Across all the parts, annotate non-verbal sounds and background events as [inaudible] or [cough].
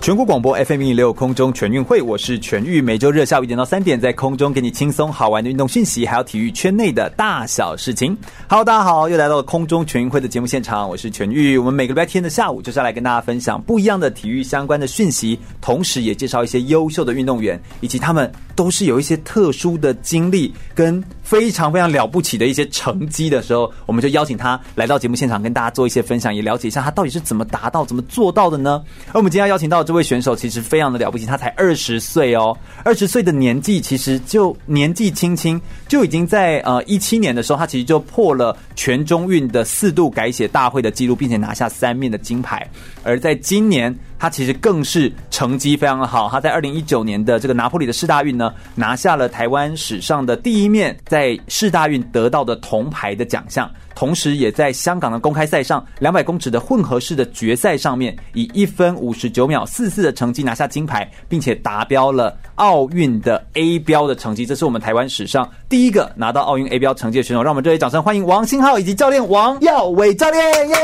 全国广播 FM 一六空中全运会，我是全玉，每周日下午一点到三点，在空中给你轻松好玩的运动讯息，还有体育圈内的大小事情。Hello，大家好，又来到了空中全运会的节目现场，我是全玉。我们每个礼拜天的下午就是要来跟大家分享不一样的体育相关的讯息，同时也介绍一些优秀的运动员，以及他们都是有一些特殊的经历跟非常非常了不起的一些成绩的时候，我们就邀请他来到节目现场，跟大家做一些分享，也了解一下他到底是怎么达到、怎么做到的呢？而我们今天要邀请到的。这位选手其实非常的了不起，他才二十岁哦，二十岁的年纪其实就年纪轻轻就已经在呃一七年的时候，他其实就破了全中运的四度改写大会的记录，并且拿下三面的金牌。而在今年，他其实更是成绩非常的好，他在二零一九年的这个拿破里的世大运呢，拿下了台湾史上的第一面在在世大运得到的铜牌的奖项。同时，也在香港的公开赛上，两百公尺的混合式的决赛上面，以一分五十九秒四四的成绩拿下金牌，并且达标了奥运的 A 标的成绩。这是我们台湾史上第一个拿到奥运 A 标成绩的选手。让我们热烈掌声欢迎王星浩以及教练王耀伟教练！耶！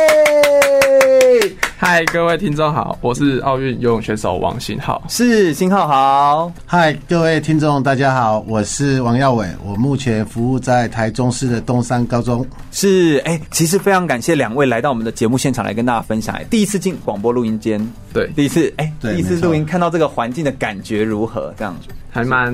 嗨，各位听众好，我是奥运游泳选手王星浩。是星浩好。嗨，各位听众大家好，我是王耀伟，我目前服务在台中市的东山高中。是。是哎，其实非常感谢两位来到我们的节目现场来跟大家分享。哎，第一次进广播录音间，对，第一次哎，第一次录音看到这个环境的感觉如何？这样子还蛮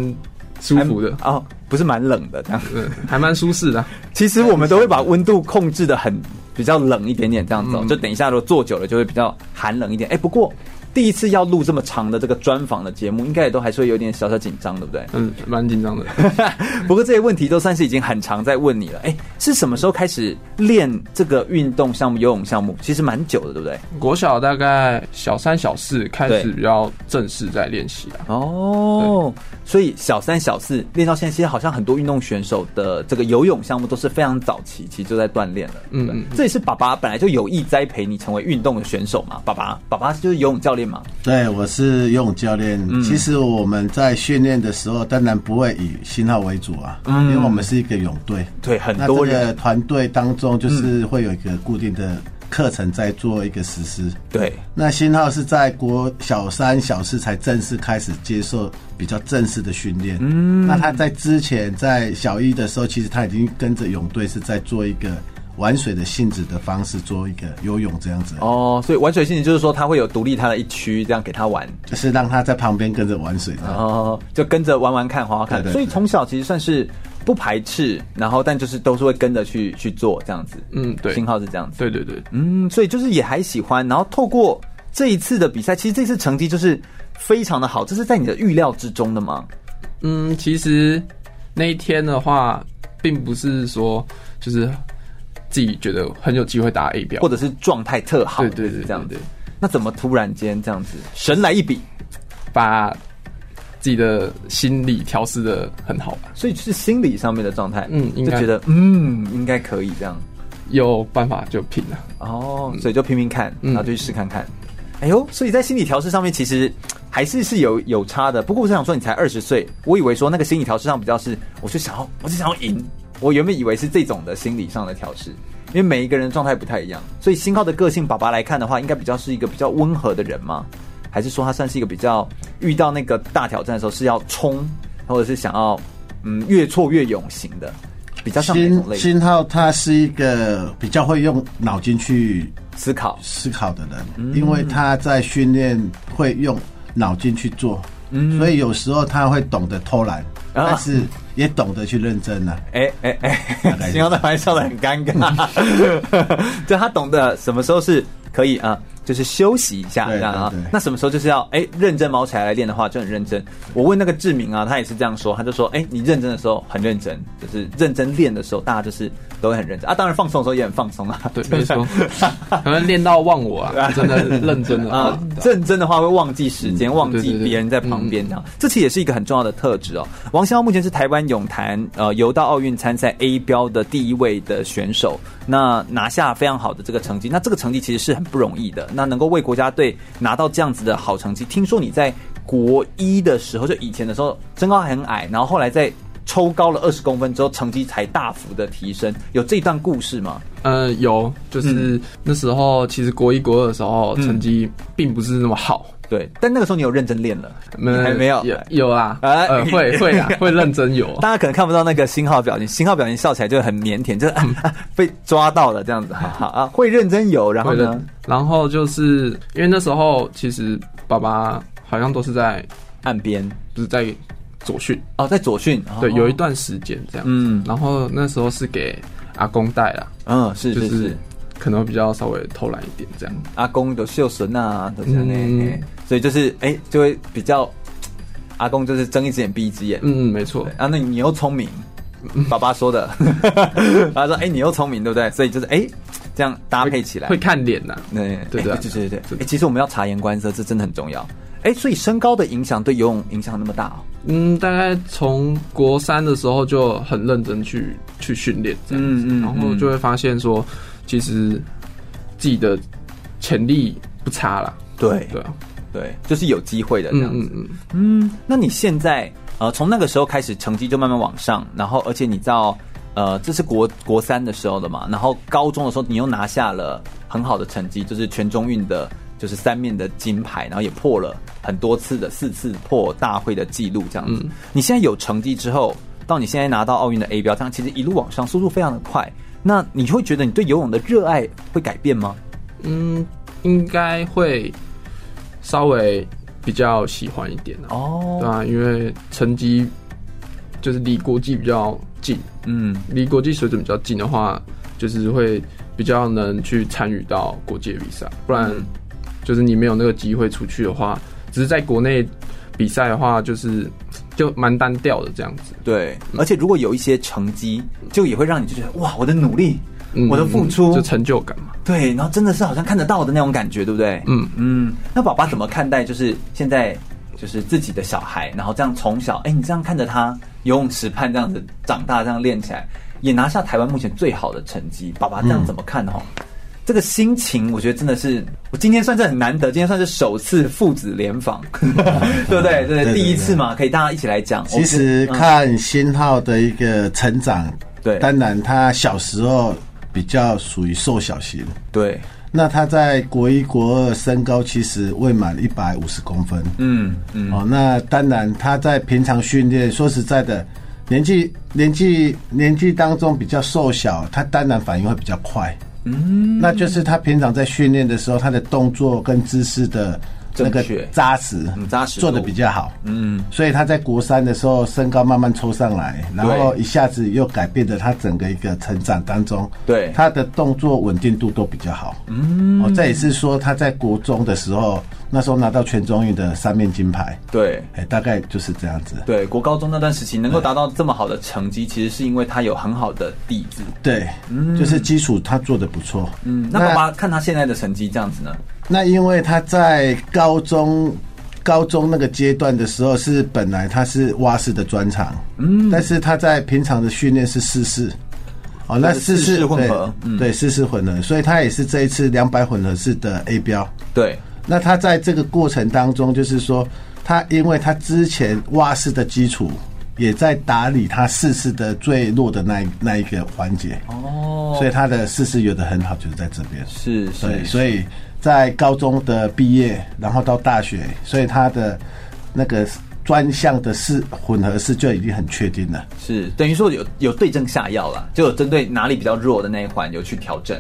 舒服的哦，不是蛮冷的这样子，还蛮舒适的。其实我们都会把温度控制的很比较冷一点点，这样子，就等一下如果坐久了就会比较寒冷一点。哎，不过。第一次要录这么长的这个专访的节目，应该也都还是会有点小小紧张，对不对？嗯，蛮紧张的。[laughs] 不过这些问题都算是已经很常在问你了。哎，是什么时候开始练这个运动项目？游泳项目其实蛮久的，对不对？国小大概小三、小四开始比较正式在练习啊。哦，所以小三、小四练到现在，其实好像很多运动选手的这个游泳项目都是非常早期，其实就在锻炼了。嗯嗯，这也是爸爸本来就有意栽培你成为运动的选手嘛。爸爸，爸爸就是游泳教练。对，我是游泳教练。嗯、其实我们在训练的时候，当然不会以新号为主啊，嗯、因为我们是一个泳队。对，很多人的团队当中，就是会有一个固定的课程在做一个实施。对，那新号是在国小三、小四才正式开始接受比较正式的训练。嗯，那他在之前在小一的时候，其实他已经跟着泳队是在做一个。玩水的性质的方式做一个游泳这样子哦，所以玩水性质就是说他会有独立他的一区，这样给他玩，就是让他在旁边跟着玩水哦，就跟着玩玩看，滑滑看。所以从小其实算是不排斥，然后但就是都是会跟着去去做这样子。嗯，对，信号是这样子。对对对，嗯，所以就是也还喜欢，然后透过这一次的比赛，其实这次成绩就是非常的好，这是在你的预料之中的吗？嗯，其实那一天的话，并不是说就是。自己觉得很有机会打 A 标，或者是状态特好，对对对，这样子。那怎么突然间这样子神来一笔，把自己的心理调试的很好吧？所以是心理上面的状态，嗯，就觉得嗯应该可以这样，有办法就拼了哦，所以就拼拼看，然后就去试看看。哎呦，所以在心理调试上面其实还是是有有差的。不过我想说，你才二十岁，我以为说那个心理调试上比较是，我就想要，我就想要赢。我原本以为是这种的心理上的调试，因为每一个人状态不太一样，所以新浩的个性，爸爸来看的话，应该比较是一个比较温和的人吗？还是说他算是一个比较遇到那个大挑战的时候是要冲，或者是想要嗯越挫越勇型的，比较像那种类型。星浩他是一个比较会用脑筋去思考思考的人，嗯、因为他在训练会用脑筋去做，嗯，所以有时候他会懂得偷懒。但是也懂得去认真了。哎哎哎，星浩的玩笑的很尴尬。[laughs] 就他懂得什么时候是可以啊，就是休息一下这样啊。那什么时候就是要哎、欸、认真毛起来来练的话，就很认真。我问那个志明啊，他也是这样说，他就说哎、欸，你认真的时候很认真，就是认真练的时候，大家就是都会很认真啊。当然放松的时候也很放松啊。对，[laughs] 没错，可能练到忘我啊，真的认真的 [laughs] 啊，认真的话会忘记时间，忘记别人在旁边这样。这其实也是一个很重要的特质哦。王潇目前是台湾泳坛呃游到奥运参赛 A 标的第一位的选手，那拿下非常好的这个成绩，那这个成绩其实是很不容易的。那能够为国家队拿到这样子的好成绩，听说你在国一的时候，就以前的时候身高还很矮，然后后来在抽高了二十公分之后，成绩才大幅的提升，有这段故事吗？呃，有，就是那时候其实国一国二的时候成绩并不是那么好。对，但那个时候你有认真练了，没还没有？有有啊，呃，会会啊，[laughs] 会认真有。大家可能看不到那个星号表情，星号表情笑起来就很腼腆，就是、[laughs] 被抓到了这样子。啊，会认真有，然后呢？然后就是因为那时候其实爸爸好像都是在岸边，不是在左训哦，在左训。对，有一段时间这样。嗯，然后那时候是给阿公带了。嗯，是是是。可能比较稍微偷懒一点，这样。阿公的秀神啊，都是那，嗯、所以就是哎、欸，就会比较阿公就是睁一只眼闭一只眼。嗯，没错。啊，那你又聪明，爸爸说的，[laughs] 爸爸说哎、欸，你又聪明，对不对？所以就是哎、欸，这样搭配起来会，看脸呐、啊。对对对对对对。哎、欸，其实我们要察言观色，这真的很重要。哎、欸，所以身高的影响对游泳影响那么大哦。嗯，大概从国三的时候就很认真去去训练这样子，嗯嗯，然后就会发现说。其实自己的潜力不差了，对对对，就是有机会的这样子。嗯嗯，嗯，那你现在呃，从那个时候开始，成绩就慢慢往上，然后而且你知道呃，这是国国三的时候的嘛，然后高中的时候你又拿下了很好的成绩，就是全中运的，就是三面的金牌，然后也破了很多次的四次破大会的记录这样子。嗯，你现在有成绩之后，到你现在拿到奥运的 A 标，这样其实一路往上，速度非常的快。那你会觉得你对游泳的热爱会改变吗？嗯，应该会稍微比较喜欢一点哦，对啊，因为成绩就是离国际比较近，嗯，离国际水准比较近的话，就是会比较能去参与到国际比赛。不然，就是你没有那个机会出去的话，只是在国内比赛的话，就是。就蛮单调的这样子，对，而且如果有一些成绩，就也会让你就觉得哇，我的努力，嗯、我的付出，就成就感嘛。对，然后真的是好像看得到的那种感觉，对不对？嗯嗯。那爸爸怎么看待？就是现在就是自己的小孩，然后这样从小，哎，你这样看着他游泳池畔这样子长大，这样练起来，也拿下台湾目前最好的成绩，爸爸这样怎么看呢？嗯这个心情，我觉得真的是，我今天算是很难得，今天算是首次父子联访，[laughs] 对不对？对，第一次嘛，可以大家一起来讲。其实看新浩的一个成长，对，当然他小时候比较属于瘦小型，对。那他在国一、国二身高其实未满一百五十公分，嗯嗯。哦，那当然他在平常训练，说实在的，年纪年纪年纪当中比较瘦小，他当然反应会比较快。嗯，那就是他平常在训练的时候，他的动作跟姿势的。那个扎实，扎实，做的比较好，嗯，所以他在国三的时候身高慢慢抽上来，然后一下子又改变了他整个一个成长当中，对，他的动作稳定度都比较好，嗯，哦，这也是说他在国中的时候，那时候拿到全中运的三面金牌，对，哎，大概就是这样子。对，国高中那段时期能够达到这么好的成绩，其实是因为他有很好的底子，对，嗯，就是基础他做的不错，嗯，那爸爸看他现在的成绩这样子呢？那因为他在高中高中那个阶段的时候，是本来他是蛙式的专长，嗯，但是他在平常的训练是四式，哦，那四式混合，对，四式混合，所以他也是这一次两百混合式的 A 标，对。那他在这个过程当中，就是说他因为他之前蛙式的基础也在打理他四式的最弱的那那一个环节，哦，所以他的四式有的很好，就是在这边，是，对，所以。在高中的毕业，然后到大学，所以他的那个专项的式混合式就已经很确定了。是等于说有有对症下药了，就有针对哪里比较弱的那一环有去调整。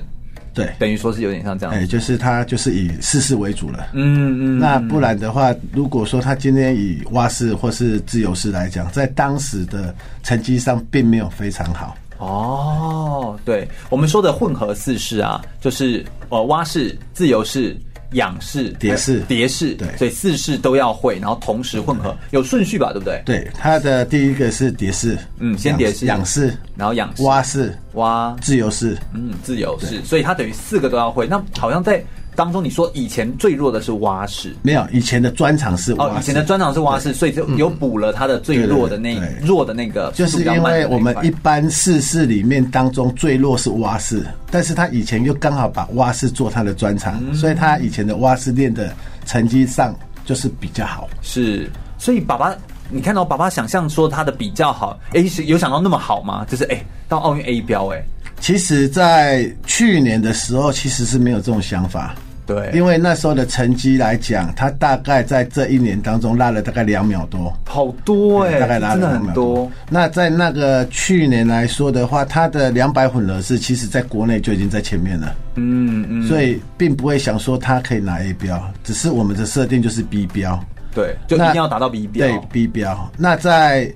对，等于说是有点像这样。哎，就是他就是以四世为主了。嗯嗯。那不然的话，如果说他今天以蛙式或是自由式来讲，在当时的成绩上并没有非常好。哦，对，我们说的混合四式啊，就是呃蛙式、自由式仰式、蝶式、蝶式，对，所以四式都要会，然后同时混合，有顺序吧，对不对？对，它的第一个是蝶式，嗯，先蝶式、仰式，然后仰式、蛙式、蛙、自由式，嗯，自由式，所以它等于四个都要会。那好像在。当中你说以前最弱的是蛙式，没有，以前的专长是蛙式。哦，以前的专长是蛙式，所以就有补了他的最弱的那弱的那个。就是因为我们一般四式里面当中最弱是蛙式，但是他以前又刚好把蛙式做他的专长，所以他以前的蛙式练的成绩上就是比较好。是，所以爸爸，你看到爸爸想象说他的比较好，哎，是有想到那么好吗？就是哎，到奥运 A 标，哎。其实，在去年的时候，其实是没有这种想法。对，因为那时候的成绩来讲，他大概在这一年当中拉了大概两秒多，好多哎、欸，大概拉了两秒多。那在那个去年来说的话，他的两百混合是，其实在国内就已经在前面了。嗯嗯，所以并不会想说他可以拿 A 标，只是我们的设定就是 B 标。对，就一定要达到 B 标。对 B 标。那在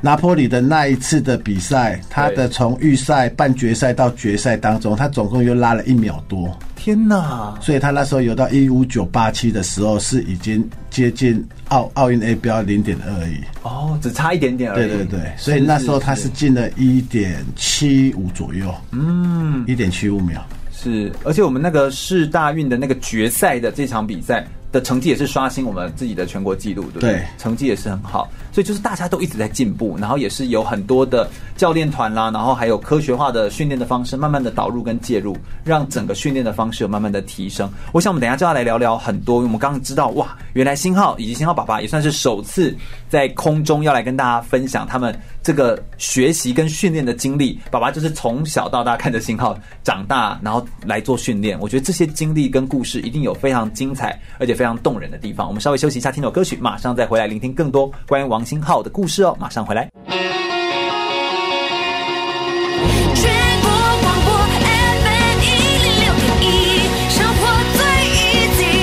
拿坡里的那一次的比赛，他的从预赛、半决赛到决赛当中，他总共又拉了一秒多。天呐！所以他那时候游到一五九八七的时候，是已经接近奥奥运 A 标零点二而已。哦，只差一点点而已。对对对，所以那时候他是进了一点七五左右。嗯，一点七五秒。是，而且我们那个世大运的那个决赛的这场比赛的成绩也是刷新我们自己的全国纪录，对不对？对，成绩也是很好。所以就是大家都一直在进步，然后也是有很多的教练团啦，然后还有科学化的训练的方式，慢慢的导入跟介入，让整个训练的方式有慢慢的提升。我想我们等一下就要来聊聊很多，因为我们刚刚知道哇，原来星浩以及星浩爸爸也算是首次在空中要来跟大家分享他们这个学习跟训练的经历。爸爸就是从小到大看着星浩长大，然后来做训练。我觉得这些经历跟故事一定有非常精彩而且非常动人的地方。我们稍微休息一下，听首歌曲，马上再回来聆听更多关于王。王星浩的故事哦，马上回来。全国广播 FM 一零六点一，生活最 easy。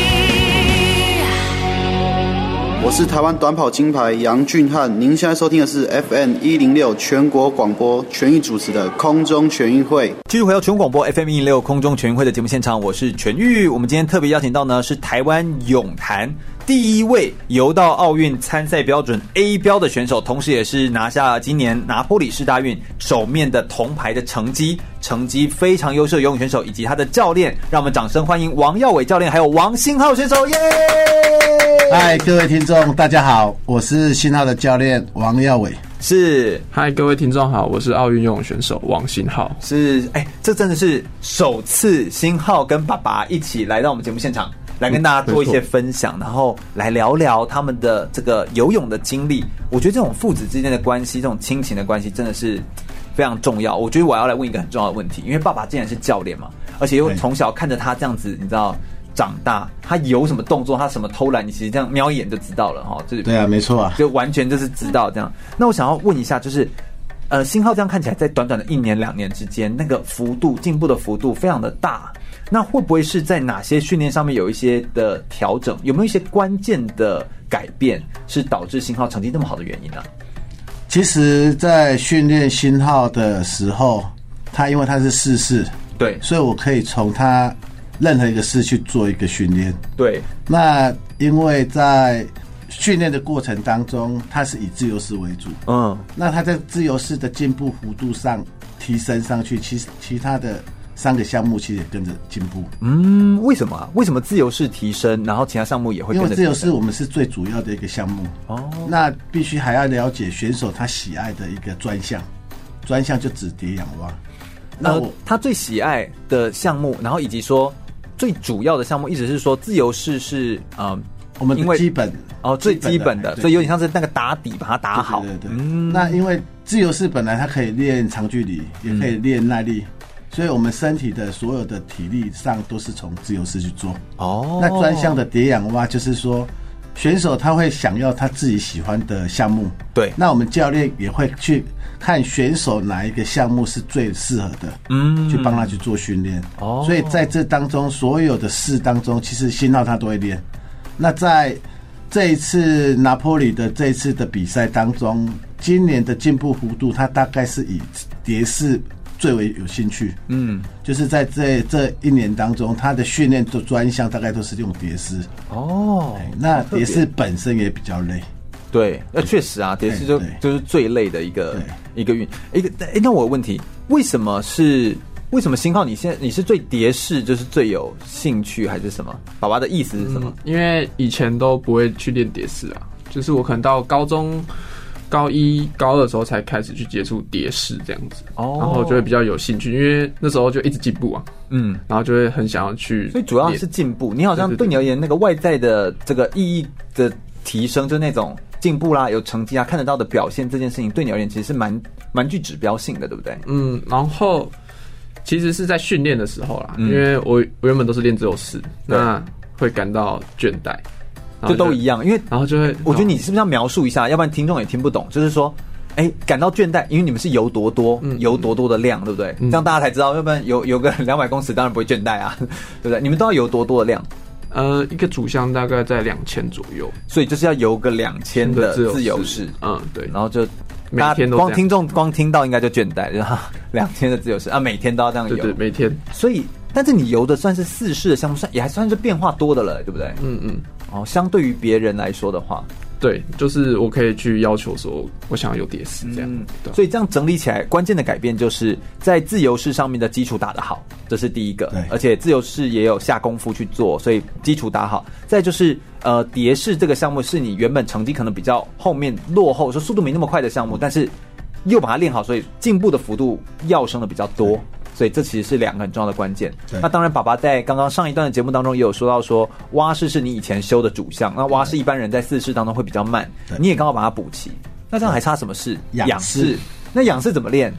我是台湾短跑金牌杨俊翰，您现在收听的是 FM 一零六全国广播全域主持的空中全运会。继续回到全国广播 FM 一零六空中全运会的节目现场，我是全玉。我们今天特别邀请到呢是台湾泳坛。第一位游到奥运参赛标准 A 标的选手，同时也是拿下今年拿坡里市大运首面的铜牌的成绩，成绩非常优秀的游泳选手，以及他的教练，让我们掌声欢迎王耀伟教练，还有王新浩选手，耶！嗨，各位听众，大家好，我是新浩的教练王耀伟，是。嗨，各位听众好，我是奥运游泳选手王新浩，是。哎、欸，这真的是首次新浩跟爸爸一起来到我们节目现场。来跟大家做一些分享，然后来聊聊他们的这个游泳的经历。我觉得这种父子之间的关系，这种亲情的关系，真的是非常重要。我觉得我要来问一个很重要的问题，因为爸爸既然是教练嘛，而且又从小看着他这样子，你知道长大，他有什么动作，他什么偷懒，你其实这样瞄一眼就知道了哈。就是对啊，没错啊，就完全就是知道这样。那我想要问一下，就是呃，星浩这样看起来，在短短的一年两年之间，那个幅度进步的幅度非常的大。那会不会是在哪些训练上面有一些的调整？有没有一些关键的改变是导致信号成绩那么好的原因呢？其实，在训练信号的时候，他因为他是四式，对，所以我可以从他任何一个式去做一个训练。对，那因为在训练的过程当中，他是以自由式为主，嗯，那他在自由式的进步幅度上提升上去，其实其他的。三个项目其实也跟着进步。嗯，为什么？为什么自由式提升，然后其他项目也会？因为自由式我们是最主要的一个项目。哦，那必须还要了解选手他喜爱的一个专项，专项就指蝶仰蛙。那、呃、他最喜爱的项目，然后以及说最主要的项目，一直是说自由式是呃，我们的基本哦最基本的，所以有点像是那个打底把它打好。对对对，对。嗯，那因为自由式本来它可以练长距离，也可以练耐力。所以，我们身体的所有的体力上都是从自由式去做。哦，那专项的蝶仰蛙就是说，选手他会想要他自己喜欢的项目。对，那我们教练也会去看选手哪一个项目是最适合的，嗯，去帮他去做训练。哦，所以在这当中，所有的事当中，其实新浩他都会练。那在这一次拿坡里的这一次的比赛当中，今年的进步幅度，他大概是以蝶式。最为有兴趣。嗯，就是在这这一年当中，他的训练的专项大概都是用蝶式。哦，那蝶式本身也比较累。对，那确实啊，蝶式就就是最累的一个一个运一个。哎，那我有问题，为什么是为什么星浩？你现在你是对蝶式就是最有兴趣，还是什么？爸爸的意思是什么？嗯、因为以前都不会去练蝶式啊，就是我可能到高中高一高二的时候才开始去接触蝶式这样子，哦，然后就会比较有兴趣，因为那时候就一直进步啊，嗯，然后就会很想要去，所以主要是进步。你好像对你而言，那个外在的这个意义的提升，就那种。进步啦，有成绩啊，看得到的表现，这件事情对。你而言其实是蛮蛮具指标性的，对。不对？嗯，然后其实是在训练的时候啦，嗯、因为我我原本都是练自由式，那会感到倦怠，就都一样，因为然后就会，我觉得你是不是要描述一下，要不然听众也听不懂，就是说，哎，感到倦怠，因为你们是游多多，嗯、游多多的量，对不对？嗯、这样大家才知道，要不然游游个两百公尺，当然不会倦怠啊，[laughs] 对不对？你们都要游多多的量。呃，一个主项大概在两千左右，所以就是要游个两千的自由式，嗯，对，然后就每天都光听众光听到应该就倦怠，就 [laughs] 两千的自由式啊，每天都要这样游，对，对，每天。所以，但是你游的算是四式的项目，算也还算是变化多的了，对不对？嗯嗯。哦，相对于别人来说的话。对，就是我可以去要求说，我想要有蝶式这样。嗯，对所以这样整理起来，关键的改变就是在自由式上面的基础打得好，这是第一个。对，而且自由式也有下功夫去做，所以基础打好。再就是呃，蝶式这个项目是你原本成绩可能比较后面落后，说速度没那么快的项目，但是又把它练好，所以进步的幅度要升的比较多。所以这其实是两个很重要的关键。那当然，爸爸在刚刚上一段的节目当中也有说到说，蛙式是你以前修的主项，那蛙式一般人在四式当中会比较慢，你也刚好把它补齐。那这样还差什么式？仰式。那仰式怎么练？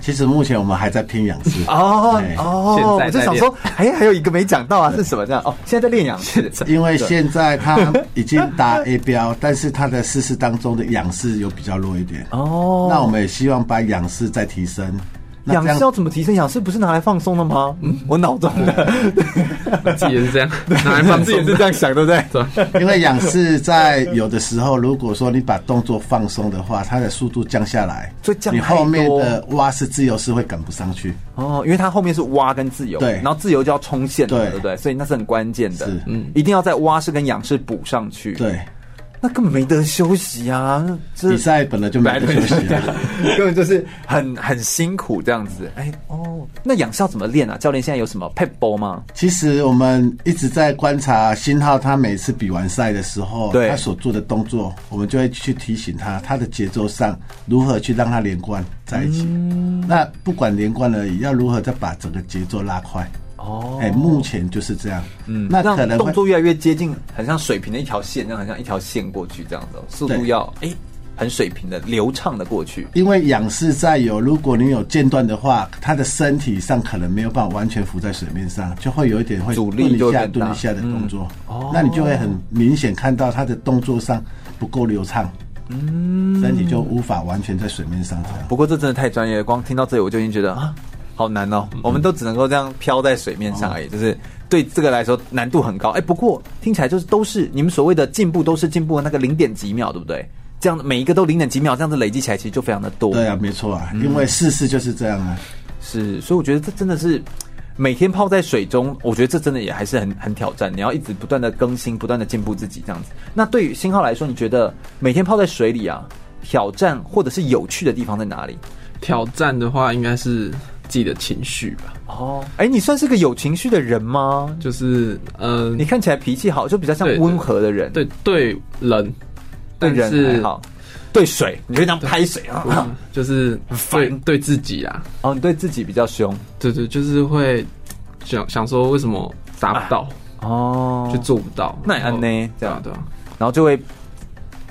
其实目前我们还在拼仰式。哦哦，我就想说，哎，还有一个没讲到啊，是什么？这样哦，现在在练仰式。[laughs] 因为现在他已经达 A 标，但是他的四式当中的仰式有比较弱一点。哦，那我们也希望把仰式再提升。仰式要怎么提升？仰式不是拿来放松的吗？嗯，我脑中的 [laughs] 自己也是这样，拿来放松，自己也是这样想，对不对？因为仰式在有的时候，如果说你把动作放松的话，它的速度降下来，所以降你后面的蛙式自由式会赶不上去。哦，因为它后面是蛙跟自由，对，然后自由就要冲线，对不对？所以那是很关键的，是，嗯，一定要在蛙式跟仰式补上去，对。那根本没得休息啊！比赛本来就没得 [laughs] 休息，啊 [laughs] 根本就是很很辛苦这样子。哎哦，那仰式要怎么练啊？教练现在有什么撇步吗？其实我们一直在观察新浩，他每次比完赛的时候，对他所做的动作，我们就会去提醒他，他的节奏上如何去让他连贯在一起。嗯、那不管连贯而已，要如何再把整个节奏拉快。哦，哎，目前就是这样。嗯，那可能动作越来越接近，很像水平的一条线，这样很像一条线过去这样的速度要哎，很水平的流畅的过去。因为仰视在有，如果你有间断的话，他的身体上可能没有办法完全浮在水面上，就会有一点会阻力就下蹲一下的动作。哦，那你就会很明显看到他的动作上不够流畅，嗯，身体就无法完全在水面上。不过这真的太专业了，光听到这里我就已经觉得啊。好难哦，我们都只能够这样飘在水面上而已，就是对这个来说难度很高。哎，不过听起来就是都是你们所谓的进步，都是进步的那个零点几秒，对不对？这样每一个都零点几秒，这样子累积起来其实就非常的多。对啊，没错啊，因为事实就是这样啊。是，所以我觉得这真的是每天泡在水中，我觉得这真的也还是很很挑战。你要一直不断的更新，不断的进步自己这样子。那对于新浩来说，你觉得每天泡在水里啊，挑战或者是有趣的地方在哪里？挑战的话，应该是。自己的情绪吧。哦，哎，你算是个有情绪的人吗？就是，嗯、呃，你看起来脾气好，就比较像温和的人。对对，人，对人还好。对水，你就这样拍水啊？嗯、[laughs] 就是对对自己啊。哦，你对自己比较凶。对对，就是会想想说，为什么达不到？啊、哦，就做不到。那安呢？这样对，然后就会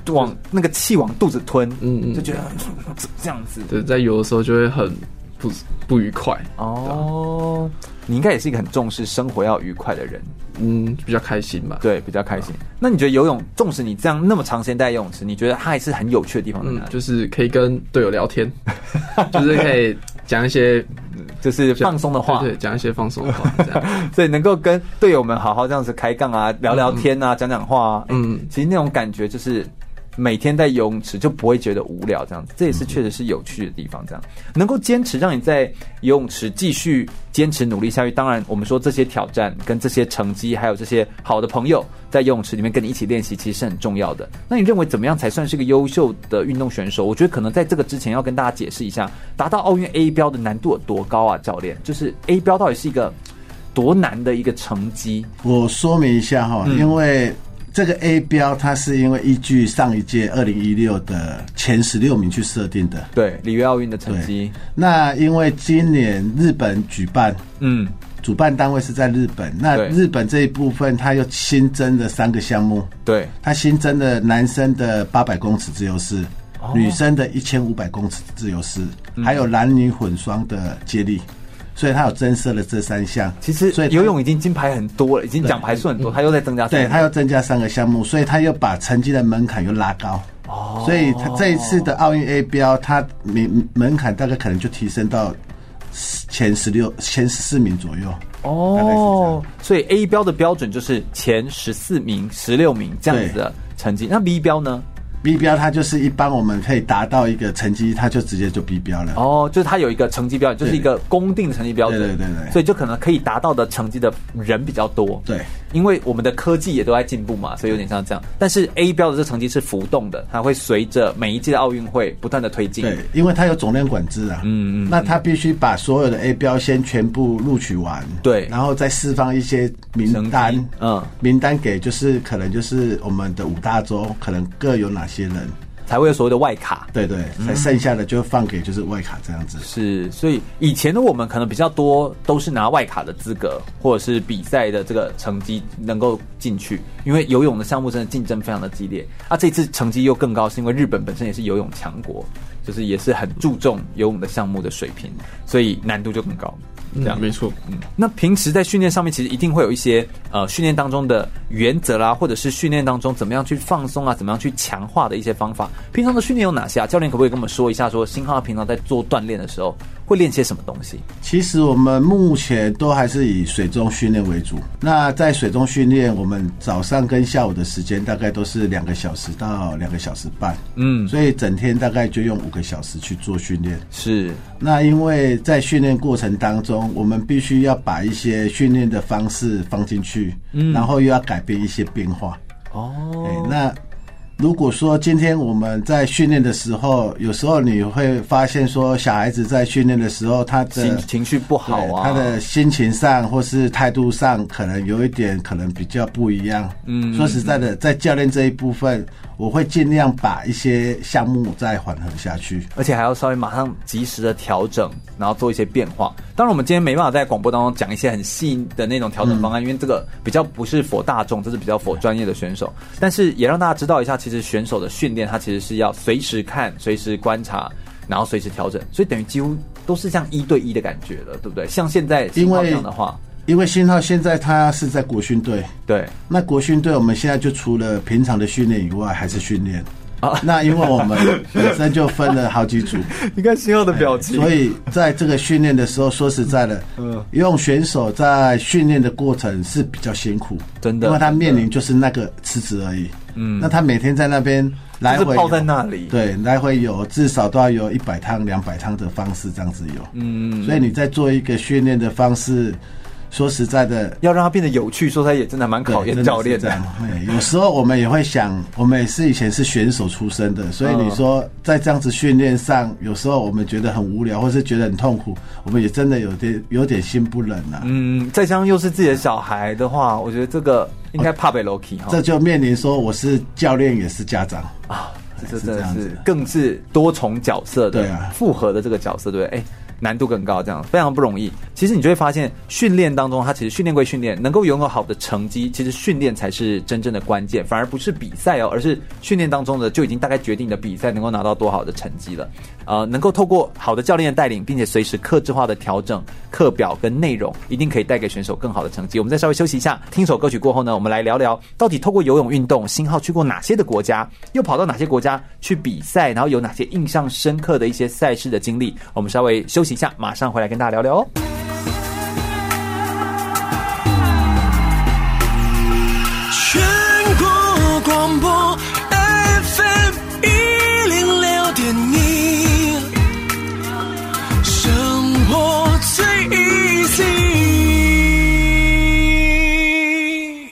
往那个气往肚子吞。嗯嗯，就觉得 [laughs] 这样子。对，在有的时候就会很。不不愉快哦，你应该也是一个很重视生活要愉快的人，嗯，比较开心吧？对，比较开心。那你觉得游泳，纵使你这样那么长时间在游泳池，你觉得它还是很有趣的地方在哪里？就是可以跟队友聊天，[laughs] 就是可以讲一些 [laughs] 就是放松的话，对，讲一些放松的话，[laughs] 这样，所以能够跟队友们好好这样子开杠啊，聊聊天啊，讲讲话啊，嗯，其实那种感觉就是每天在游泳池就不会觉得无聊，这样子，这也是确实是有趣的地方。这样能够坚持让你在游泳池继续坚持努力下去。当然，我们说这些挑战跟这些成绩，还有这些好的朋友在游泳池里面跟你一起练习，其实是很重要的。那你认为怎么样才算是个优秀的运动选手？我觉得可能在这个之前要跟大家解释一下，达到奥运 A 标的难度有多高啊？教练，就是 A 标到底是一个多难的一个成绩？我说明一下哈，因为。这个 A 标，它是因为依据上一届二零一六的前十六名去设定的。对，里约奥运的成绩。那因为今年日本举办，嗯，主办单位是在日本。那日本这一部分，它又新增了三个项目。对，它新增了男生的八百公尺自由式，哦、女生的一千五百公尺自由式，嗯、还有男女混双的接力。所以他有增设了这三项，其实所以游泳已经金牌很多了，已经奖牌数很多，他又在增加，对他又增加三个项目，所以他又把成绩的门槛又拉高。哦，所以他这一次的奥运 A 标，他门门槛大概可能就提升到前十六、前十四名左右。哦，所以 A 标的标准就是前十四名、十六名这样子的成绩。那 B 标呢？B 标它就是一般我们可以达到一个成绩，它就直接就 B 标了。哦，就是它有一个成绩标准，就是一个公定的成绩标准。对对对对。所以就可能可以达到的成绩的人比较多。对，因为我们的科技也都在进步嘛，所以有点像这样。但是 A 标的这成绩是浮动的，它会随着每一届的奥运会不断的推进。对，因为它有总量管制啊。嗯嗯。那它必须把所有的 A 标先全部录取完。对。然后再释放一些名单。嗯。名单给就是可能就是我们的五大洲可能各有哪些人。才会有所谓的外卡，对对，才剩下的就放给就是外卡这样子。是，所以以前的我们可能比较多都是拿外卡的资格，或者是比赛的这个成绩能够进去，因为游泳的项目真的竞争非常的激烈。啊，这次成绩又更高，是因为日本本身也是游泳强国，就是也是很注重游泳的项目的水平，所以难度就更高。这样、嗯、没错，嗯，那平时在训练上面，其实一定会有一些呃训练当中的原则啦，或者是训练当中怎么样去放松啊，怎么样去强化的一些方法。平常的训练有哪些啊？教练可不可以跟我们说一下说，说新浩平常在做锻炼的时候会练些什么东西？其实我们目前都还是以水中训练为主。那在水中训练，我们早上跟下午的时间大概都是两个小时到两个小时半，嗯，所以整天大概就用五个小时去做训练。是，那因为在训练过程当中。我们必须要把一些训练的方式放进去，嗯，然后又要改变一些变化。哦，欸，那如果说今天我们在训练的时候，有时候你会发现说，小孩子在训练的时候，他的情情绪不好啊，他的心情上或是态度上，可能有一点可能比较不一样。嗯，说实在的，在教练这一部分。我会尽量把一些项目再缓和下去，而且还要稍微马上及时的调整，然后做一些变化。当然，我们今天没办法在广播当中讲一些很细的那种调整方案，嗯、因为这个比较不是 for 大众，这是比较 for 专业的选手。但是也让大家知道一下，其实选手的训练，他其实是要随时看、随时观察，然后随时调整。所以等于几乎都是像一对一的感觉了，对不对？像现在因为这样的话。因为新浩现在他是在国训队，对，那国训队我们现在就除了平常的训练以外，还是训练啊。[laughs] 那因为我们本身就分了好几组，你看新浩的表情。所以在这个训练的时候，说实在的，嗯，用选手在训练的过程是比较辛苦，真的，因为他面临就是那个池子而已。嗯，那他每天在那边来回泡在那里，对，来回有至少都要有一百趟、两百趟的方式这样子有。嗯，所以你在做一个训练的方式。说实在的，要让它变得有趣，说出来也真的蛮考验教练的。对，有时候我们也会想，我们也是以前是选手出身的，所以你说在这样子训练上，有时候我们觉得很无聊，或是觉得很痛苦，我们也真的有点有点心不忍呐、啊。嗯，再加上又是自己的小孩的话，我觉得这个应该怕被 Loki 哈。这就面临说我是教练也是家长啊，这真的是更是多重角色的，对啊，复合的这个角色，对，哎。难度更高，这样非常不容易。其实你就会发现，训练当中，它其实训练归训练，能够拥有好的成绩，其实训练才是真正的关键，反而不是比赛哦，而是训练当中的就已经大概决定你的比赛能够拿到多好的成绩了。呃，能够透过好的教练的带领，并且随时克制化的调整课表跟内容，一定可以带给选手更好的成绩。我们再稍微休息一下，听首歌曲过后呢，我们来聊聊到底透过游泳运动，新浩去过哪些的国家，又跑到哪些国家去比赛，然后有哪些印象深刻的一些赛事的经历。我们稍微休息一下，马上回来跟大家聊聊哦。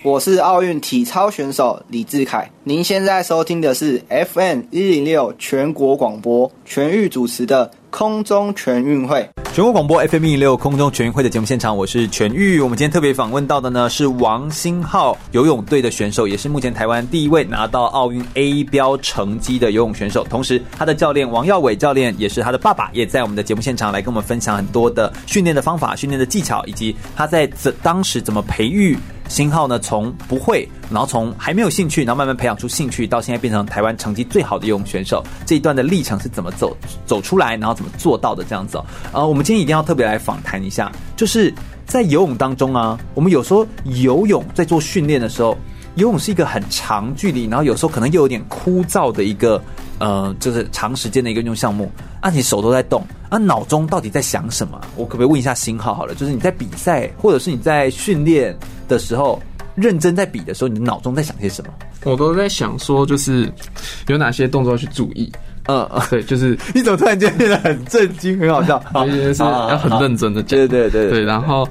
我是奥运体操选手李志凯，您现在收听的是 FM 一零六全国广播全域主持的空中全运会。全国广播 FM 一零六空中全运会的节目现场，我是全玉。我们今天特别访问到的呢是王星浩游泳队的选手，也是目前台湾第一位拿到奥运 A 标成绩的游泳选手。同时，他的教练王耀伟教练也是他的爸爸，也在我们的节目现场来跟我们分享很多的训练的方法、训练的技巧，以及他在当时怎么培育。新浩呢，从不会，然后从还没有兴趣，然后慢慢培养出兴趣，到现在变成台湾成绩最好的游泳选手，这一段的历程是怎么走走出来，然后怎么做到的这样子哦。呃，我们今天一定要特别来访谈一下，就是在游泳当中啊，我们有时候游泳在做训练的时候，游泳是一个很长距离，然后有时候可能又有点枯燥的一个。呃，就是长时间的一个运动项目啊，你手都在动啊，脑中到底在想什么？我可不可以问一下星浩好了？就是你在比赛或者是你在训练的时候，认真在比的时候，你的脑中在想些什么？我都在想说，就是有哪些动作要去注意。嗯，对，就是你怎么突然间变得很震惊，很好笑？[laughs] 其实是要很认真的讲，对对对对，然后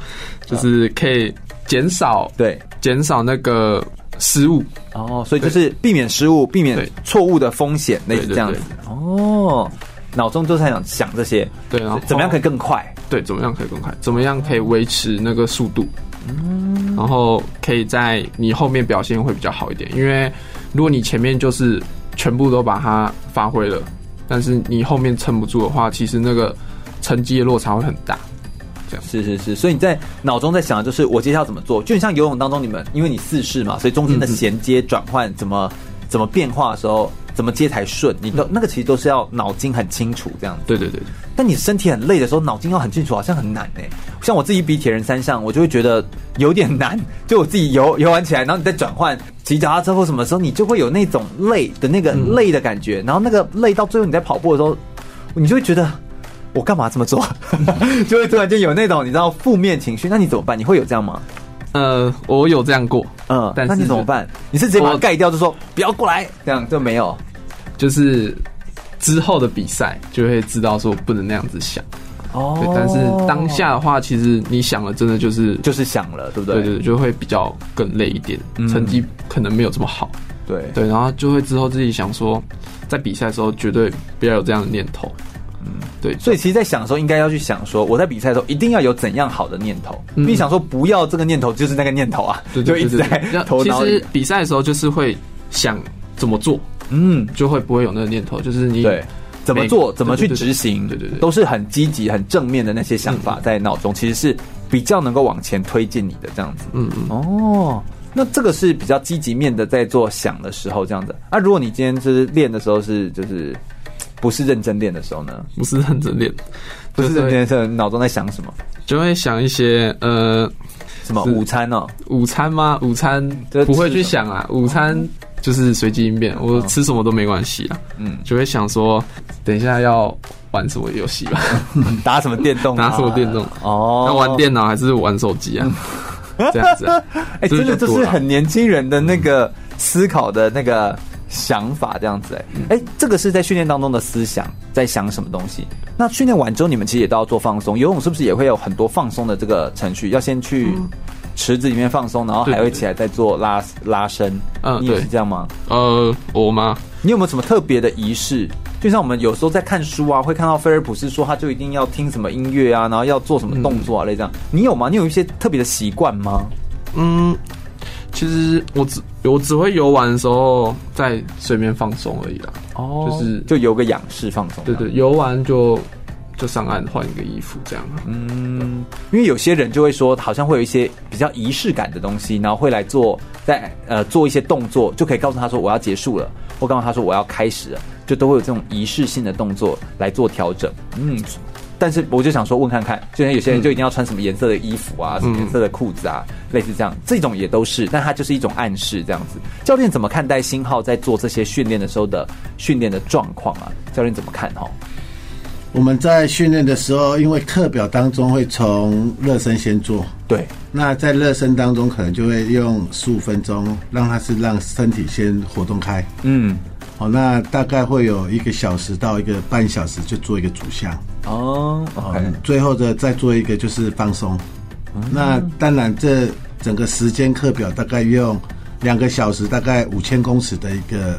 就是可以减少对减少那个。失误哦，所以就是避免失误，避免错误的风险，类似这样子哦。脑中都在想想这些，对，然后怎么样可以更快？对，怎么样可以更快？怎么样可以维持那个速度？嗯，然后可以在你后面表现会比较好一点，因为如果你前面就是全部都把它发挥了，但是你后面撑不住的话，其实那个成绩的落差会很大。是是是，所以你在脑中在想的就是我接下来要怎么做，就很像游泳当中你们，因为你四式嘛，所以中间的衔接转换怎么怎么变化的时候，怎么接才顺，你都那个其实都是要脑筋很清楚这样子。对对对，但你身体很累的时候，脑筋要很清楚，好像很难哎。像我自己比铁人三项，我就会觉得有点难。就我自己游游完起来，然后你再转换骑脚踏车或什么时候，你就会有那种累的那个累的感觉，然后那个累到最后你在跑步的时候，你就会觉得。我干嘛这么做？[laughs] 就会突然间有那种你知道负面情绪，那你怎么办？你会有这样吗？呃，我有这样过，嗯，但是那你怎么办？你是直接把它盖掉，就说不要过来，这样就没有？就是之后的比赛就会知道说不能那样子想哦。对，但是当下的话，其实你想了，真的就是就是想了，对不对？对对，就会比较更累一点，嗯、成绩可能没有这么好。对对，然后就会之后自己想说，在比赛的时候绝对不要有这样的念头。嗯，对，所以其实，在想的时候，应该要去想说，我在比赛的时候一定要有怎样好的念头。嗯、你想说不要这个念头，就是那个念头啊，对就一直在头脑。其实比赛的时候，就是会想怎么做，嗯，就会不会有那个念头，就是你对怎么做，怎么去执行，对对对，都是很积极、很正面的那些想法在脑中，其实是比较能够往前推进你的这样子。嗯嗯，哦，那这个是比较积极面的，在做想的时候这样子。啊，如果你今天就是练的时候是就是。不是认真练的时候呢？不是认真练，不是认真练的时候，脑中在想什么？就会想一些呃，什么午餐哦？午餐吗？午餐不会去想啊。午餐就是随机应变，我吃什么都没关系啊。嗯，就会想说，等一下要玩什么游戏吧？[laughs] 打什么电动？打什么电动？哦，要玩电脑还是玩手机啊？这样子。[laughs] 哎，真的这是很年轻人的那个思考的那个。想法这样子哎、欸，哎、欸，这个是在训练当中的思想，在想什么东西？那训练完之后，你们其实也都要做放松。游泳是不是也会有很多放松的这个程序？要先去池子里面放松，然后还会起来再做拉拉伸。嗯，你也是这样吗？呃，我吗？你有没有什么特别的仪式？就像我们有时候在看书啊，会看到菲尔普斯说，他就一定要听什么音乐啊，然后要做什么动作啊，类这样。你有吗？你有一些特别的习惯吗？嗯。其实我只我只会游玩的时候在水面放松而已啦。哦，就是就游个仰式放松。对对，游完就就上岸换一个衣服这样。嗯，因为有些人就会说，好像会有一些比较仪式感的东西，然后会来做在呃做一些动作，就可以告诉他说我要结束了，或告诉他说我要开始了，就都会有这种仪式性的动作来做调整。嗯。但是我就想说，问看看，就像有些人就一定要穿什么颜色的衣服啊，嗯、什么颜色的裤子啊，类似这样，这种也都是，但它就是一种暗示，这样子。教练怎么看待星浩在做这些训练的时候的训练的状况啊？教练怎么看哈？我们在训练的时候，因为课表当中会从热身先做，对。那在热身当中，可能就会用十五分钟，让他是让身体先活动开，嗯。好，那大概会有一个小时到一个半小时，就做一个主项。哦，OK，最后的再做一个就是放松，那当然，这整个时间课表大概用两个小时，大概五千公尺的一个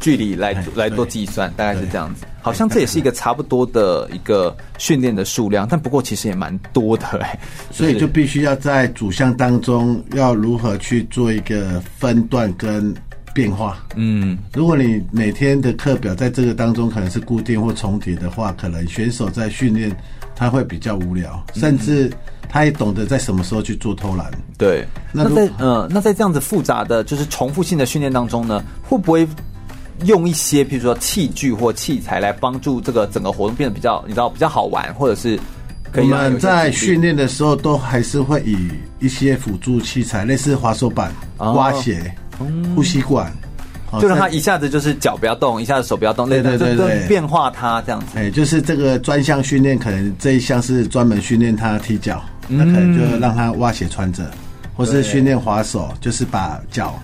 距离来来做计算，大概是这样子。好像这也是一个差不多的一个训练的数量，但不过其实也蛮多的哎，所以就必须要在主项当中要如何去做一个分段跟变化。嗯，如果你每天的课表在这个当中可能是固定或重叠的话，可能选手在训练他会比较无聊，甚至他也懂得在什么时候去做偷懒。对，那在嗯，那在这样子复杂的就是重复性的训练当中呢，会不会？用一些，譬如说器具或器材来帮助这个整个活动变得比较，你知道比较好玩，或者是可以。我们在训练的时候都还是会以一些辅助器材，类似滑手板、刮鞋、呼吸管，就让他一下子就是脚不要动，一下子手不要动，对对对对，变化他这样子。哎，就是这个专项训练，可能这一项是专门训练他踢脚，那可能就让他挖鞋穿着，或是训练滑手，就是把脚。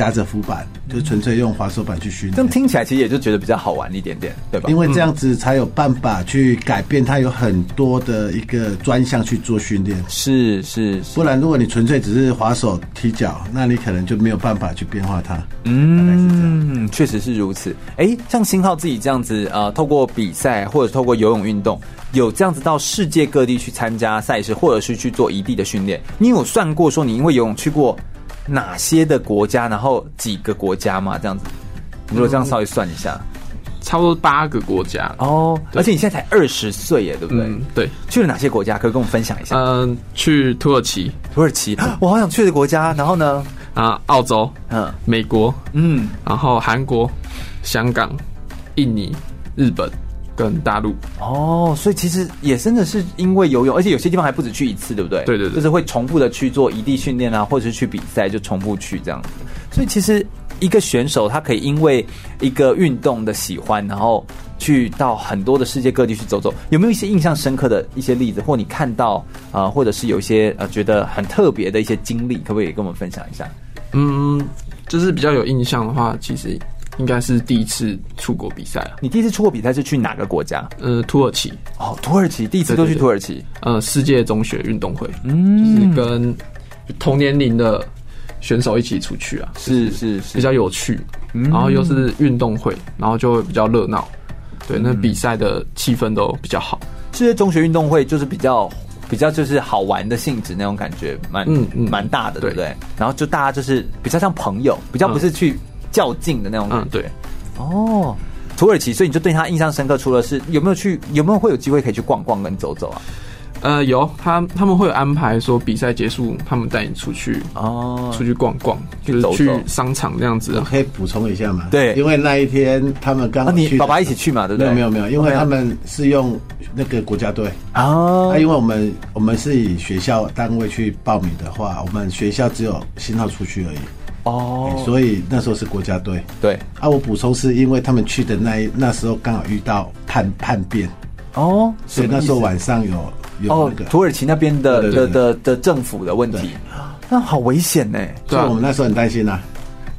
夹着浮板，就纯粹用滑手板去训练。这样听起来其实也就觉得比较好玩一点点，对吧？因为这样子才有办法去改变它，有很多的一个专项去做训练。是是，不然如果你纯粹只是滑手踢脚，那你可能就没有办法去变化它。嗯，确实是如此。哎、欸，像星浩自己这样子啊、呃，透过比赛或者透过游泳运动，有这样子到世界各地去参加赛事，或者是去做异地的训练。你有算过说你因为游泳去过？哪些的国家，然后几个国家嘛？这样子，如果这样稍微算一下，嗯、差不多八个国家哦。而且你现在才二十岁耶，对不对？嗯、对。去了哪些国家？可以跟我们分享一下。嗯，去土耳其，土耳其，我好想去的国家。然后呢？啊，澳洲，嗯，美国，嗯，然后韩国、香港、印尼、日本。跟大陆哦，所以其实也真的是因为游泳，而且有些地方还不止去一次，对不对？对对对，就是会重复的去做异地训练啊，或者是去比赛就重复去这样子。所以其实一个选手他可以因为一个运动的喜欢，然后去到很多的世界各地去走走。有没有一些印象深刻的一些例子，或你看到啊、呃，或者是有一些呃觉得很特别的一些经历，可不可以跟我们分享一下？嗯，就是比较有印象的话，其实。应该是第一次出国比赛。你第一次出国比赛是去哪个国家？呃，土耳其。哦，土耳其，第一次都去土耳其。呃，世界中学运动会，嗯，就是跟同年龄的选手一起出去啊，是是是，比较有趣。然后又是运动会，然后就会比较热闹。对，那比赛的气氛都比较好。世界中学运动会就是比较比较就是好玩的性质那种感觉，蛮嗯嗯蛮大的，对不对？然后就大家就是比较像朋友，比较不是去。较劲的那种感觉，嗯，对，哦，土耳其，所以你就对他印象深刻。除了是有没有去，有没有会有机会可以去逛逛跟走走啊？呃，有，他他们会有安排说比赛结束，他们带你出去哦，出去逛逛，就是去商场这样子。我可以补充一下吗？对，因为那一天他们刚好你爸爸一起去嘛，对不对？没有没有没有，因为他们是用那个国家队啊，因为我们我们是以学校单位去报名的话，我们学校只有信号出去而已。哦、欸，所以那时候是国家队。对啊，我补充是因为他们去的那一那时候刚好遇到叛叛变。哦，所以那时候晚上有有那个、哦、土耳其那边的对对对的的的政府的问题，那好危险呢。所以我们那时候很担心呐、啊。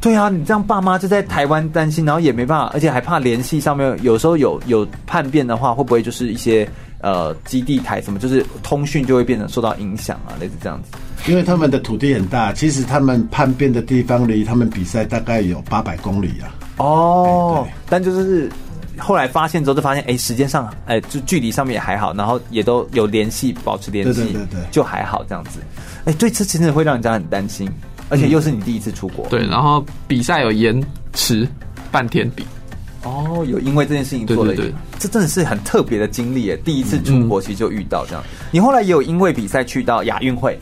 对啊，你这样爸妈就在台湾担心，然后也没办法，而且还怕联系上面有时候有有叛变的话，会不会就是一些呃基地台什么，就是通讯就会变成受到影响啊，类似这样子。因为他们的土地很大，其实他们叛变的地方离他们比赛大概有八百公里啊。哦，但就是后来发现之后，就发现哎，时间上哎，就距离上面也还好，然后也都有联系，保持联系，对对对对，就还好这样子。哎，对，这真的会让人家很担心，而且又是你第一次出国。对，然后比赛有延迟半天比。哦，有因为这件事情做了，对对对，这真的是很特别的经历耶。第一次出国其实就遇到这样，你后来也有因为比赛去到亚运会。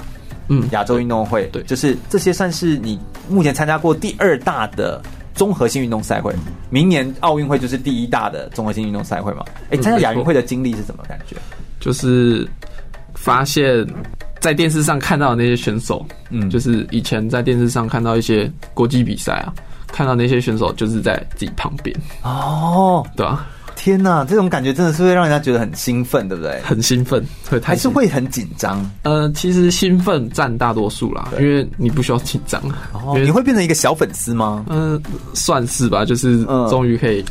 嗯，亚洲运动会对，就是这些算是你目前参加过第二大的综合性运动赛会。明年奥运会就是第一大的综合性运动赛会嘛？哎，参加亚运会的经历是什么感觉？就是发现，在电视上看到的那些选手，嗯，就是以前在电视上看到一些国际比赛啊，看到那些选手就是在自己旁边哦，对啊。天呐，这种感觉真的是会让人家觉得很兴奋，对不对？很兴奋，会还是会很紧张？呃，其实兴奋占大多数啦，因为你不需要紧张。哦，你会变成一个小粉丝吗？嗯、呃，算是吧，就是终于可以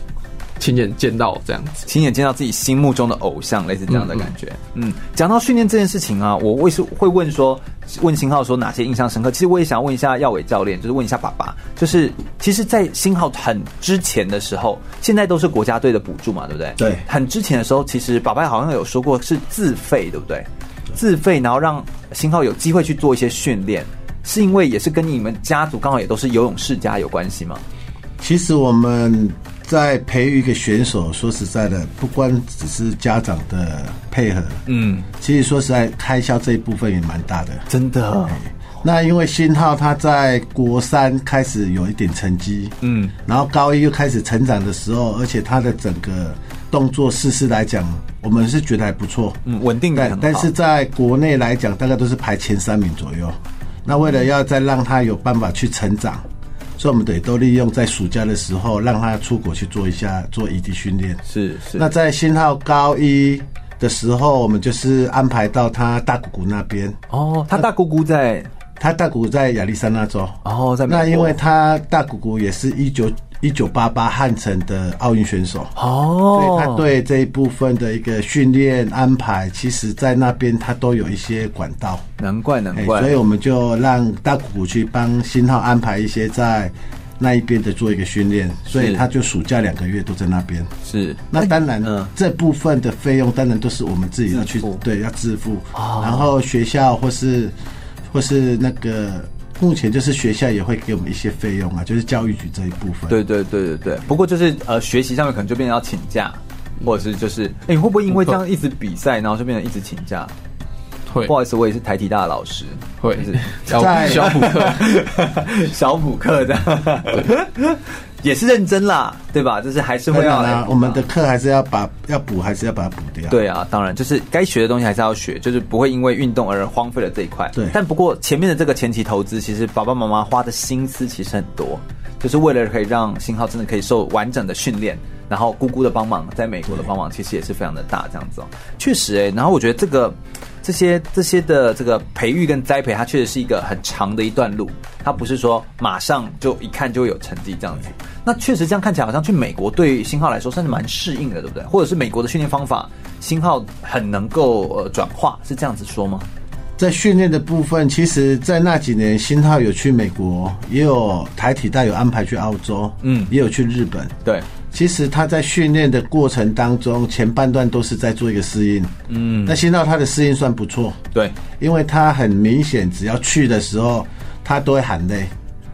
亲眼见到这样子，亲眼见到自己心目中的偶像，类似这样的感觉。嗯，讲、嗯、到训练这件事情啊，我为什会问说，问星浩说哪些印象深刻？其实我也想问一下耀伟教练，就是问一下爸爸，就是其实，在星浩很之前的时候，现在都是国家队的补助嘛，对不对？对，很之前的时候，其实爸爸好像有说过是自费，对不对？自费，然后让星浩有机会去做一些训练，是因为也是跟你们家族刚好也都是游泳世家有关系吗？其实我们在培育一个选手，说实在的，不光只是家长的配合，嗯，其实说实在，开销这一部分也蛮大的，真的。那因为新浩他在国三开始有一点成绩，嗯，然后高一又开始成长的时候，而且他的整个动作事事来讲，我们是觉得还不错，嗯，稳定感。但是在国内来讲，大概都是排前三名左右。那为了要再让他有办法去成长。所以，我们得都利用在暑假的时候，让他出国去做一下做异地训练。是是。那在新号高一的时候，我们就是安排到他大姑姑那边。哦，他大姑姑在，他大姑姑在亚利桑那州。哦，在那，因为他大姑姑也是一九。一九八八汉城的奥运选手哦，所以他对这一部分的一个训练安排，其实在那边他都有一些管道。难怪难怪，所以我们就让大姑姑去帮新浩安排一些在那一边的做一个训练，所以他就暑假两个月都在那边。是，那当然，嗯，这部分的费用当然都是我们自己要去，对，要自付。然后学校或是或是那个。目前就是学校也会给我们一些费用啊，就是教育局这一部分。对对对对对。不过就是呃，学习上面可能就变成要请假，或者是就是，哎、欸，你会不会因为这样一直比赛，然后就变成一直请假？会。不好意思，我也是台体大的老师，会是 [laughs] 小小补课，[laughs] 小补课这样。也是认真啦，对吧？就是还是会要来，我们的课还是要把要补，还是要把它补掉。对啊，当然就是该学的东西还是要学，就是不会因为运动而荒废了这一块。对，但不过前面的这个前期投资，其实爸爸妈妈花的心思其实很多，就是为了可以让星浩真的可以受完整的训练，然后姑姑的帮忙，在美国的帮忙，其实也是非常的大，这样子哦。确实哎、欸，然后我觉得这个。这些这些的这个培育跟栽培，它确实是一个很长的一段路，它不是说马上就一看就会有成绩这样子。那确实这样看起来，好像去美国对星浩来说算是蛮适应的，对不对？或者是美国的训练方法，星浩很能够呃转化，是这样子说吗？在训练的部分，其实，在那几年，星浩有去美国，也有台体大有安排去澳洲，嗯，也有去日本，对。其实他在训练的过程当中，前半段都是在做一个适应。嗯，那新道他的适应算不错。对，因为他很明显，只要去的时候，他都会喊累。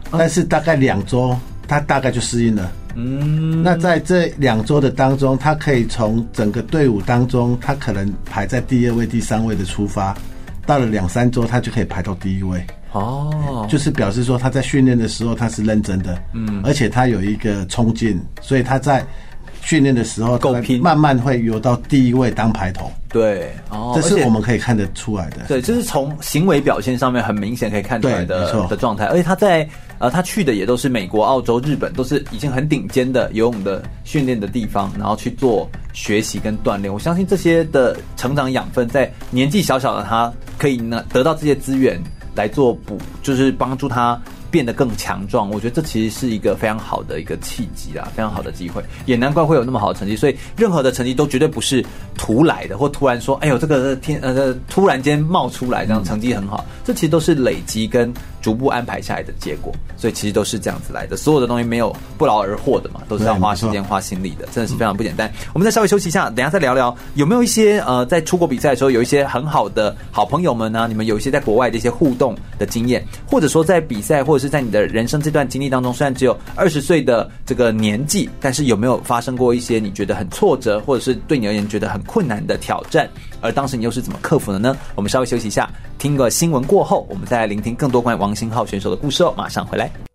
但是大概两周，他大概就适应了。嗯，那在这两周的当中，他可以从整个队伍当中，他可能排在第二位、第三位的出发，到了两三周，他就可以排到第一位。哦，就是表示说他在训练的时候他是认真的，嗯，而且他有一个冲劲，所以他在训练的时候够拼，慢慢会游到第一位当排头。对，哦，这是我们可以看得出来的。对，就是从行为表现上面很明显可以看出来的的状态。而且他在呃，他去的也都是美国、澳洲、日本，都是已经很顶尖的游泳的训练的地方，然后去做学习跟锻炼。我相信这些的成长养分，在年纪小小的他可以呢得到这些资源。来做补，就是帮助他变得更强壮。我觉得这其实是一个非常好的一个契机啊，非常好的机会。也难怪会有那么好的成绩。所以任何的成绩都绝对不是图来的，或突然说，哎呦，这个天呃，突然间冒出来这样成绩很好，这其实都是累积跟逐步安排下来的结果。所以其实都是这样子来的。所有的东西没有不劳而获的嘛，都是要花时间花心力的，真的是非常不简单。我们再稍微休息一下，等一下再聊聊有没有一些呃，在出国比赛的时候有一些很好的好朋友们呢？你们有一些在国外的一些互动的经验，或者说在比赛或者是在你的人生这段经历当中，虽然只有二十岁的这个年纪，但是有没有发生过一些你觉得很挫折，或者是对你而言觉得很困难的挑战？而当时你又是怎么克服的呢？我们稍微休息一下，听个新闻过后，我们再来聆听更多关于王星浩选手的故事哦。马上回来。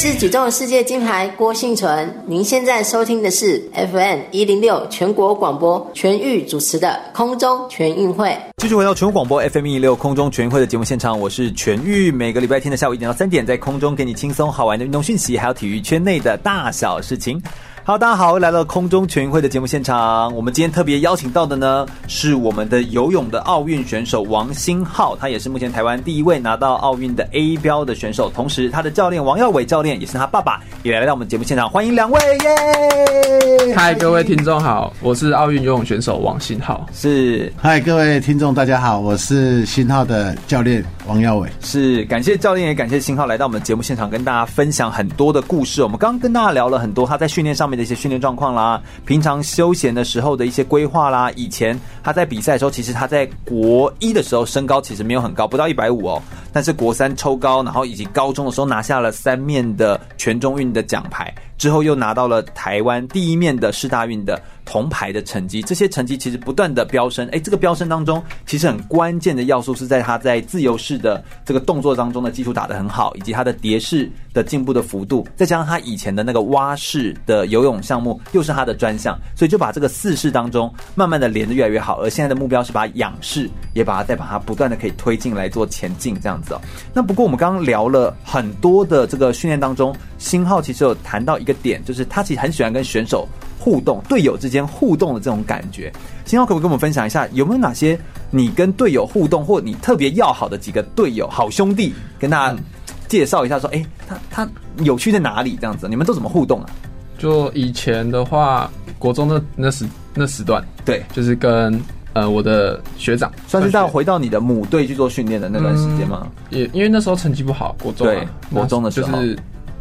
是举重世界金牌郭幸存，您现在收听的是 FM 一零六全国广播全域主持的空中全运会。继续回到全国广播 FM 一零六空中全运会的节目现场，我是全域，每个礼拜天的下午一点到三点，在空中给你轻松好玩的运动讯息，还有体育圈内的大小事情。好，大家好，来到空中全运会的节目现场。我们今天特别邀请到的呢，是我们的游泳的奥运选手王新浩，他也是目前台湾第一位拿到奥运的 A 标的选手。同时，他的教练王耀伟教练也是他爸爸，也来到我们节目现场，欢迎两位耶！嗨，各位听众好，我是奥运游泳选手王新浩。是，嗨，各位听众大家好，我是新浩的教练王耀伟。是，感谢教练，也感谢新浩来到我们节目现场，跟大家分享很多的故事。我们刚刚跟大家聊了很多他在训练上面的一些训练状况啦，平常休闲的时候的一些规划啦，以前他在比赛的时候，其实他在国一的时候身高其实没有很高，不到一百五哦，但是国三抽高，然后以及高中的时候拿下了三面的全中运的奖牌。之后又拿到了台湾第一面的世大运的铜牌的成绩，这些成绩其实不断的飙升。诶，这个飙升当中，其实很关键的要素是在他在自由式的这个动作当中的基础打得很好，以及他的蝶式的进步的幅度，再加上他以前的那个蛙式的游泳项目又是他的专项，所以就把这个四式当中慢慢的连得越来越好。而现在的目标是把仰式也把它再把它不断的可以推进来做前进这样子哦。那不过我们刚刚聊了很多的这个训练当中，新浩其实有谈到一个点，就是他其实很喜欢跟选手互动，队友之间互动的这种感觉。新浩可不可以跟我们分享一下，有没有哪些你跟队友互动，或你特别要好的几个队友、好兄弟，跟大家介绍一下，说，哎、欸，他他有趣在哪里？这样子，你们都怎么互动啊？就以前的话，国中的那时那时段，对，就是跟呃我的学长，算是到回到你的母队去做训练的那段时间吗？嗯、也因为那时候成绩不好，国中、啊，对，国中的时候就是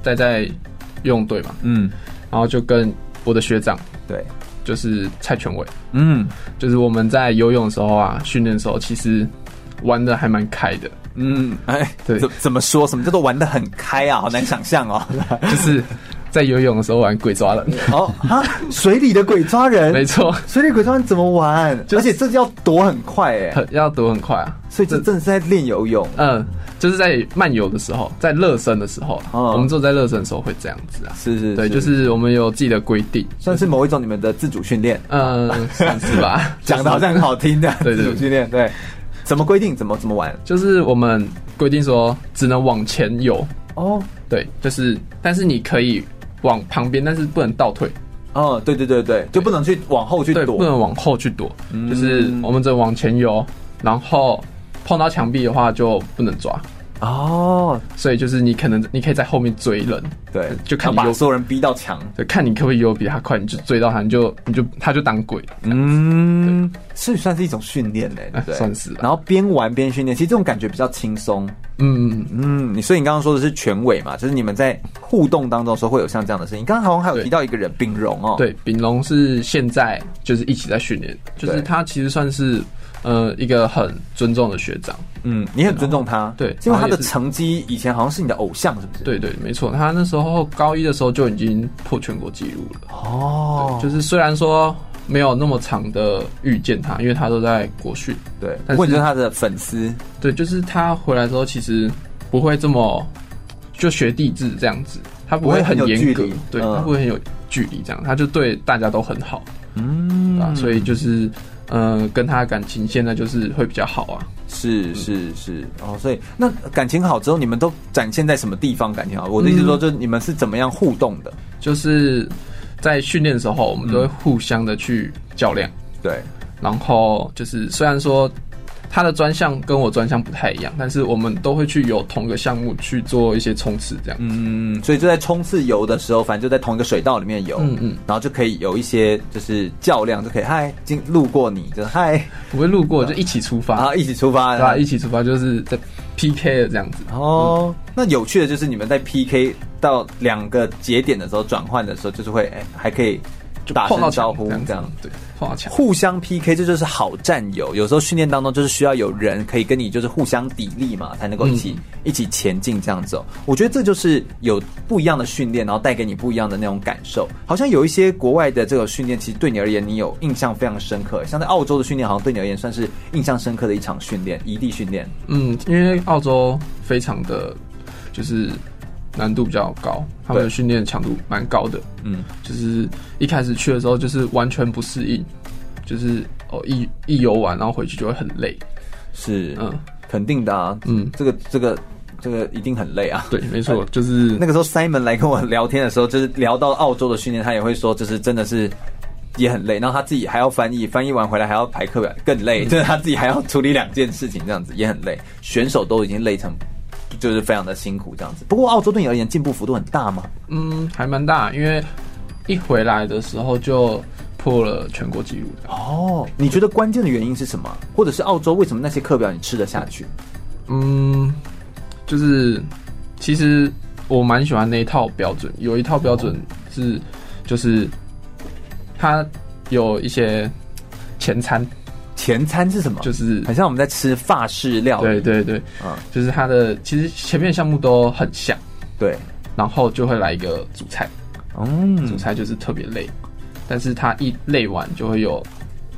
待在游泳队嘛，嗯，然后就跟我的学长，对，就是蔡全伟，嗯，就是我们在游泳的时候啊，训练的时候其实玩的还蛮开的，嗯，哎，对，怎怎么说？什么叫做玩的很开啊？好难想象哦，[laughs] 就是。在游泳的时候玩鬼抓人哦啊！水里的鬼抓人，[laughs] 没错，水里鬼抓人怎么玩？而且这要躲很快哎，要躲很快啊！所以这真的是在练游泳。嗯，就是在漫游的时候，在热身的时候，我们做在热身的时候会这样子啊。是是，对，就是我们有自己的规定，算是某一种你们的自主训练。嗯，算是吧，[laughs] 讲的好像很好听的。对，自主训练对，怎么规定？怎么怎么玩？就是我们规定说只能往前游哦。对，就是但是你可以。往旁边，但是不能倒退。哦，对对对对，就不能去往后去躲，不能往后去躲，嗯、就是我们只能往前游，然后碰到墙壁的话就不能抓。哦，所以就是你可能你可以在后面追人，对，就看你把所有人逼到墙，对，看你可不可以游比他快，你就追到他，你就你就他就当鬼。嗯，所以算是一种训练嘞，对，算是。然后边玩边训练，其实这种感觉比较轻松。嗯嗯，你所以你刚刚说的是全尾嘛，就是你们在互动当中的时候会有像这样的声音。刚刚好像还有提到一个人，丙龙哦，对，丙龙是现在就是一起在训练，就是他其实算是。呃，一个很尊重的学长，嗯，你很尊重他，对，因为他的成绩以前好像是你的偶像，是不是？对对，没错，他那时候高一的时候就已经破全国纪录了。哦，就是虽然说没有那么长的遇见他，因为他都在国训，对，但是他的粉丝，对，就是他回来之后其实不会这么就学地质这样子，他不会很严格，对，他不会很有距离这样，他就对大家都很好，嗯，啊，所以就是。呃，跟他感情现在就是会比较好啊，是是是哦，所以那感情好之后，你们都展现在什么地方感情好？我的意思说，就你们是怎么样互动的？就是在训练的时候，我们都会互相的去较量，对，然后就是虽然说。他的专项跟我专项不太一样，但是我们都会去游同个项目去做一些冲刺，这样。嗯，所以就在冲刺游的时候，反正就在同一个水道里面游，嗯嗯，然后就可以有一些就是较量，就可以嗨，经路过你，就嗨，不会路过，就一起出发啊，一起出发，对吧？一起出发就是在 PK 的这样子。哦，那有趣的就是你们在 PK 到两个节点的时候转换的时候，就是会哎还可以。就打声招呼，这样，对，碰到墙，互相 PK，这就是好战友。有时候训练当中就是需要有人可以跟你就是互相砥砺嘛，才能够一起、嗯、一起前进这样子。我觉得这就是有不一样的训练，然后带给你不一样的那种感受。好像有一些国外的这个训练，其实对你而言你有印象非常深刻。像在澳洲的训练，好像对你而言算是印象深刻的一场训练，异地训练。嗯，因为澳洲非常的就是。难度比较高，他们的训练强度蛮高的。嗯，就是一开始去的时候，就是完全不适应，就是哦一一游玩，然后回去就会很累。是，嗯，肯定的啊。嗯，这个这个这个一定很累啊。对，没错，[laughs] 就是那个时候 Simon 来跟我聊天的时候，就是聊到澳洲的训练，他也会说，就是真的是也很累，然后他自己还要翻译，翻译完回来还要排课表，更累，[laughs] 就是他自己还要处理两件事情，这样子也很累。选手都已经累成，就是非常的辛苦这样子。不过澳洲对你而言进步幅度很大吗？嗯，还蛮大，因为一回来的时候就破了全国纪录。哦，你觉得关键的原因是什么？或者是澳洲为什么那些课表你吃得下去？嗯，就是其实我蛮喜欢那一套标准，有一套标准是就是它有一些前餐，前餐是什么？就是很像我们在吃法式料理。对对对，嗯，就是它的其实前面项目都很像，对，然后就会来一个主菜，嗯，主菜就是特别累，但是它一累完就会有。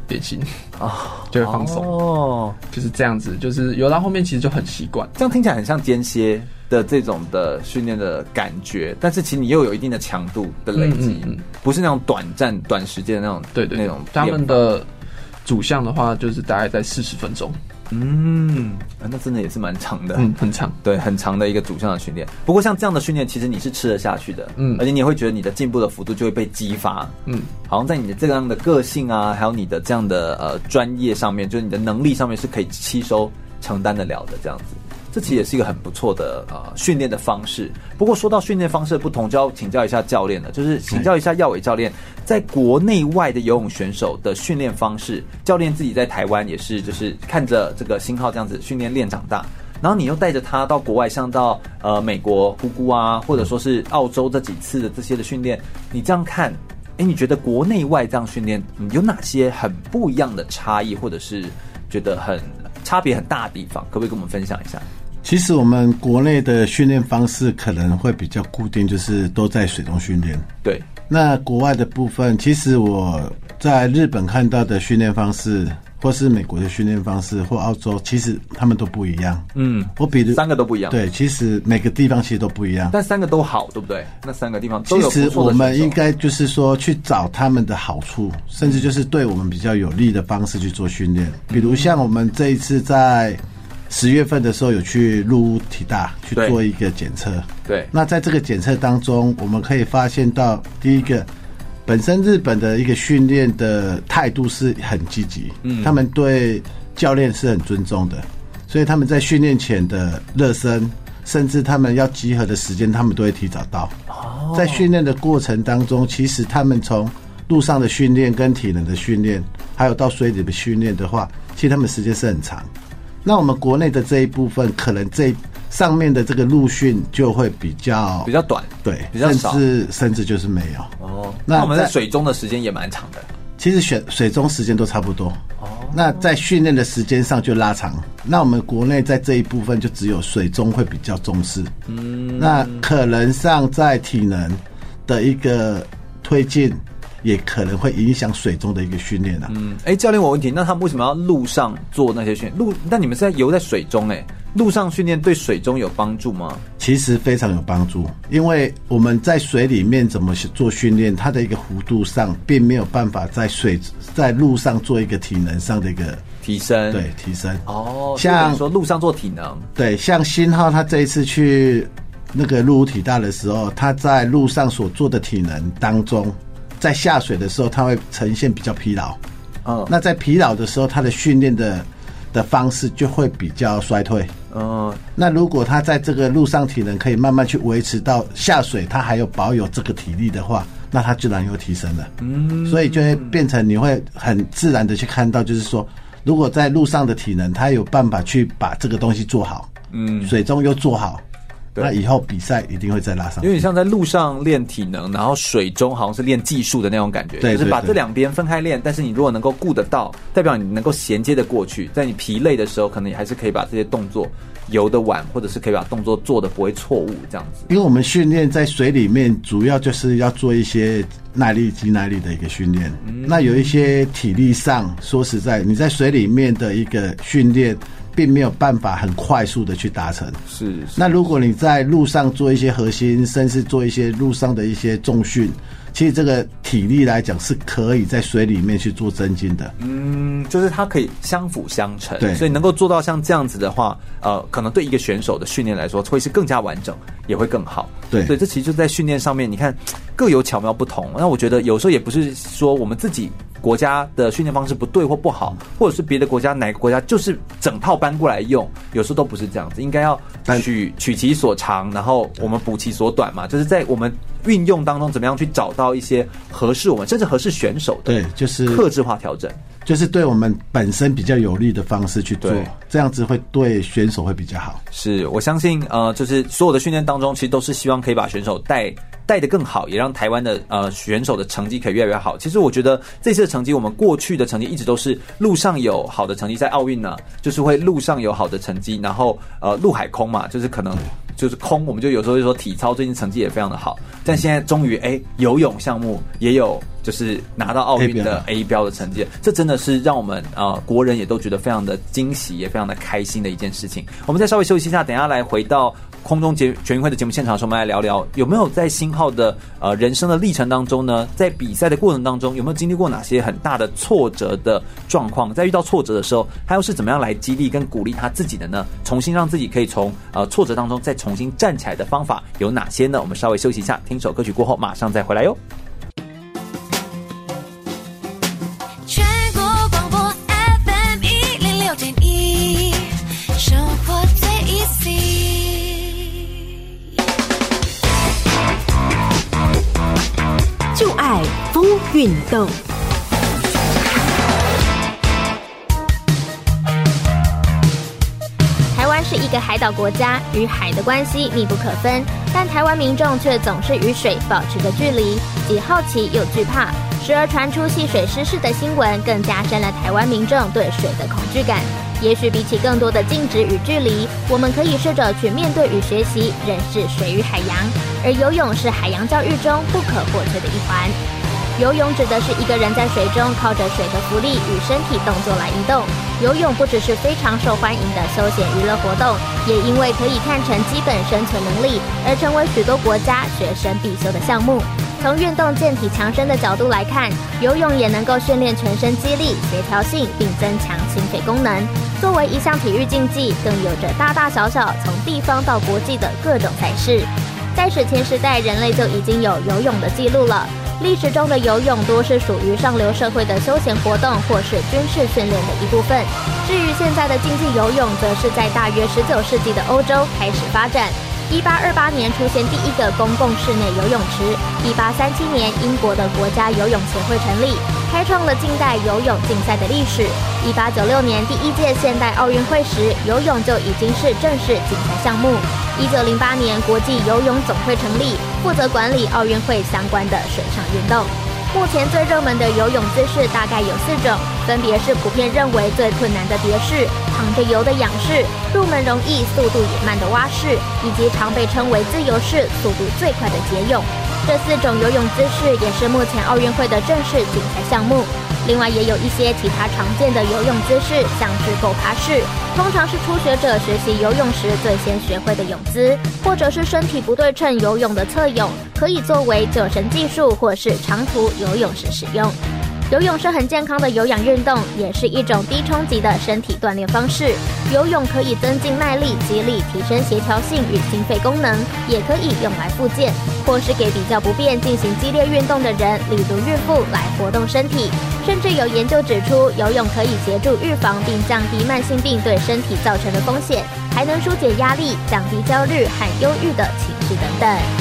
点心。啊，[laughs] 就会放松。哦，就是这样子，就是游到后面其实就很习惯。这样听起来很像间歇的这种的训练的感觉，但是其实你又有一定的强度的累积，嗯嗯嗯，不是那种短暂、短时间的那种。对，对对，那种他们的主项的话，就是大概在四十分钟。嗯，那真的也是蛮长的，嗯，很长，对，很长的一个主项的训练。不过像这样的训练，其实你是吃得下去的，嗯，而且你也会觉得你的进步的幅度就会被激发，嗯，好像在你的这样的个性啊，还有你的这样的呃专业上面，就是你的能力上面是可以吸收承担得了的这样子。这其实也是一个很不错的呃训练的方式。不过说到训练方式的不同，就要请教一下教练了，就是请教一下耀伟教练，在国内外的游泳选手的训练方式，教练自己在台湾也是就是看着这个星浩这样子训练练长大，然后你又带着他到国外，像到呃美国姑姑啊，或者说是澳洲这几次的这些的训练，你这样看，诶，你觉得国内外这样训练有哪些很不一样的差异，或者是觉得很差别很大的地方，可不可以跟我们分享一下？其实我们国内的训练方式可能会比较固定，就是都在水中训练。对，那国外的部分，其实我在日本看到的训练方式，或是美国的训练方式，或澳洲，其实他们都不一样。嗯，我比如三个都不一样。对，其实每个地方其实都不一样，但三个都好，对不对？那三个地方其实我们应该就是说去找他们的好处，甚至就是对我们比较有利的方式去做训练。比如像我们这一次在。十月份的时候有去入屋体大去做一个检测，对。那在这个检测当中，我们可以发现到，第一个，本身日本的一个训练的态度是很积极，嗯，他们对教练是很尊重的，所以他们在训练前的热身，甚至他们要集合的时间，他们都会提早到。哦，在训练的过程当中，其实他们从路上的训练跟体能的训练，还有到水里的训练的话，其实他们时间是很长。那我们国内的这一部分，可能这上面的这个陆训就会比较比较短，对，比较少，甚至甚至就是没有。哦，那我们在水中的时间也蛮长的。其实选水中时间都差不多。哦，那在训练的时间上就拉长。那我们国内在这一部分就只有水中会比较重视。嗯，那可能上在体能的一个推进。也可能会影响水中的一个训练啊。嗯，哎，教练，我问题，那他们为什么要陆上做那些训练？陆，那你们是在游在水中，哎，陆上训练对水中有帮助吗？其实非常有帮助，因为我们在水里面怎么做训练，它的一个弧度上，并没有办法在水在路上做一个体能上的一个提升。对，提升。哦，像说路上做体能，对，像新浩他这一次去那个陆屋体大的时候，他在路上所做的体能当中。在下水的时候，他会呈现比较疲劳。嗯，那在疲劳的时候，他的训练的的方式就会比较衰退。嗯，那如果他在这个路上体能可以慢慢去维持到下水，他还有保有这个体力的话，那他自然又提升了。嗯，所以就会变成你会很自然的去看到，就是说，如果在路上的体能，他有办法去把这个东西做好，嗯，水中又做好。那以后比赛一定会再拉上，因为你像在路上练体能，然后水中好像是练技术的那种感觉，对，就是把这两边分开练。但是你如果能够顾得到，代表你能够衔接的过去，在你疲累的时候，可能你还是可以把这些动作游得晚，或者是可以把动作做的不会错误这样子。因为我们训练在水里面，主要就是要做一些耐力、肌耐力的一个训练。那有一些体力上，说实在，你在水里面的一个训练。并没有办法很快速的去达成。是，是。那如果你在路上做一些核心，甚至做一些路上的一些重训。其实这个体力来讲是可以在水里面去做增进的，嗯，就是它可以相辅相成，对，所以能够做到像这样子的话，呃，可能对一个选手的训练来说会是更加完整，也会更好，对，所以这其实就在训练上面，你看各有巧妙不同。那我觉得有时候也不是说我们自己国家的训练方式不对或不好，或者是别的国家哪个国家就是整套搬过来用，有时候都不是这样子，应该要取取其所长，然后我们补其所短嘛，就是在我们。运用当中怎么样去找到一些合适我们甚至合适选手的？对，就是克制化调整，就是对我们本身比较有利的方式去做，这样子会对选手会比较好。是我相信，呃，就是所有的训练当中，其实都是希望可以把选手带带得更好，也让台湾的呃选手的成绩可以越来越好。其实我觉得这次的成绩，我们过去的成绩一直都是路上有好的成绩，在奥运呢，就是会路上有好的成绩，然后呃陆海空嘛，就是可能。就是空，我们就有时候就说体操最近成绩也非常的好，但现在终于哎游泳项目也有就是拿到奥运的 A 标的成绩，这真的是让我们呃国人也都觉得非常的惊喜，也非常的开心的一件事情。我们再稍微休息一下，等一下来回到空中节全运会的节目现场的时候，我们来聊聊有没有在新浩的呃人生的历程当中呢，在比赛的过程当中有没有经历过哪些很大的挫折的状况？在遇到挫折的时候，他又是怎么样来激励跟鼓励他自己的呢？重新让自己可以从呃挫折当中再重新站起来的方法有哪些呢？我们稍微休息一下，听首歌曲过后马上再回来哟。动。台湾是一个海岛国家，与海的关系密不可分，但台湾民众却总是与水保持着距离，既好奇又惧怕，时而传出戏水失事的新闻，更加深了台湾民众对水的恐惧感。也许比起更多的禁止与距离，我们可以试着去面对与学习认识水与海洋，而游泳是海洋教育中不可或缺的一环。游泳指的是一个人在水中靠着水的浮力与身体动作来移动。游泳不只是非常受欢迎的休闲娱乐活动，也因为可以看成基本生存能力，而成为许多国家学生必修的项目。从运动健体强身的角度来看，游泳也能够训练全身肌力、协调性，并增强心肺功能。作为一项体育竞技，更有着大大小小从地方到国际的各种赛事。在史前时代，人类就已经有游泳的记录了。历史中的游泳多是属于上流社会的休闲活动，或是军事训练的一部分。至于现在的竞技游泳，则是在大约十九世纪的欧洲开始发展。一八二八年出现第一个公共室内游泳池。一八三七年，英国的国家游泳协会成立，开创了近代游泳竞赛的历史。一八九六年，第一届现代奥运会时，游泳就已经是正式竞赛项目。一九零八年，国际游泳总会成立，负责管理奥运会相关的水上运动。目前最热门的游泳姿势大概有四种，分别是普遍认为最困难的蝶式、躺着游的仰式、入门容易、速度也慢的蛙式，以及常被称为自由式、速度最快的蝶泳。这四种游泳姿势也是目前奥运会的正式竞赛项目。另外，也有一些其他常见的游泳姿势，像是狗爬式，通常是初学者学习游泳时最先学会的泳姿，或者是身体不对称游泳的侧泳，可以作为救生技术或是长途游泳时使用。游泳是很健康的有氧运动，也是一种低冲击的身体锻炼方式。游泳可以增进耐力、肌力，提升协调性与心肺功能，也可以用来复健，或是给比较不便进行激烈运动的人，例如孕妇来活动身体。甚至有研究指出，游泳可以协助预防并降低慢性病对身体造成的风险，还能纾解压力、降低焦虑和忧郁的情绪等等。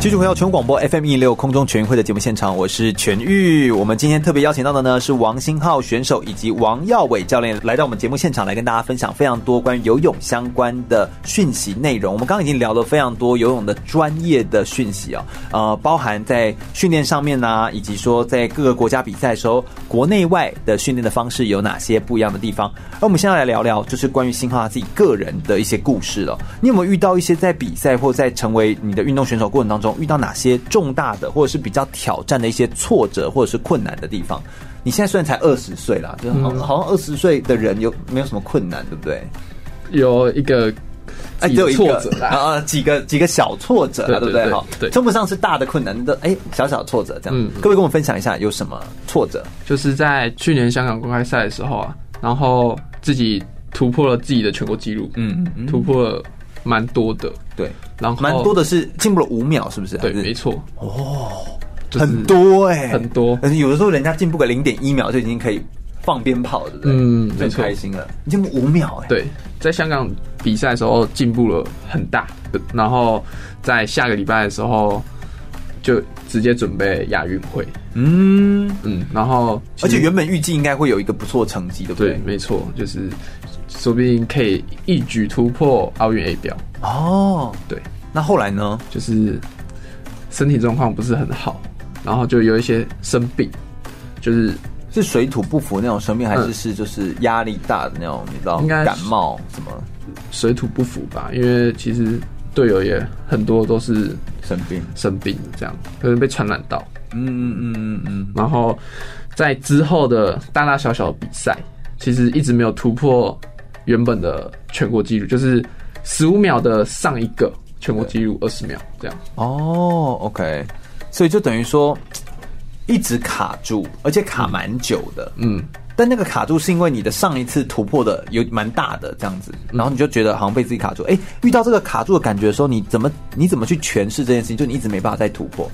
继续回到全国广播 FM 一六空中全运会的节目现场，我是全玉。我们今天特别邀请到的呢是王星浩选手以及王耀伟教练来到我们节目现场，来跟大家分享非常多关于游泳相关的讯息内容。我们刚刚已经聊了非常多游泳的专业的讯息啊，呃，包含在训练上面啊，以及说在各个国家比赛的时候，国内外的训练的方式有哪些不一样的地方。而我们现在来聊聊，就是关于星浩他自己个人的一些故事了。你有没有遇到一些在比赛或在成为你的运动选手过程当中？中遇到哪些重大的或者是比较挑战的一些挫折或者是困难的地方？你现在虽然才二十岁啦，就好好像二十岁的人有没有什么困难，对不对？有一个。哎，只有一个挫折啦啊，呃，几个几个小挫折，对不对？哈，对，称不上是大的困难的，哎，小小挫折这样。嗯，各位跟我分享一下有什么挫折？就是在去年香港公开赛的时候啊，然后自己突破了自己的全国纪录，嗯，突破了蛮多的，对，然后蛮多的是进步了五秒，是不是？对，没错。哦，很多哎，很多。有的时候人家进步个零点一秒就已经可以。放鞭炮对不对，嗯，最开心了，进步五秒哎。对，在香港比赛的时候进步了很大，然后在下个礼拜的时候就直接准备亚运会。嗯嗯，然后而且原本预计应该会有一个不错成绩，对不对？对，没错，就是说不定可以一举突破奥运 A 标。哦，对，那后来呢？就是身体状况不是很好，然后就有一些生病，就是。是水土不服那种生病，还是是就是压力大的那种？你知道，应该感冒什么？水土不服吧，因为其实队友也很多都是生病，生病这样可能被传染到。嗯嗯嗯嗯嗯。然后在之后的大大小小的比赛，其实一直没有突破原本的全国纪录，就是十五秒的上一个全国纪录二十秒这样。哦，OK，所以就等于说。一直卡住，而且卡蛮久的。嗯，但那个卡住是因为你的上一次突破的有蛮大的这样子，然后你就觉得好像被自己卡住。哎、欸，遇到这个卡住的感觉的时候，你怎么你怎么去诠释这件事情？就你一直没办法再突破。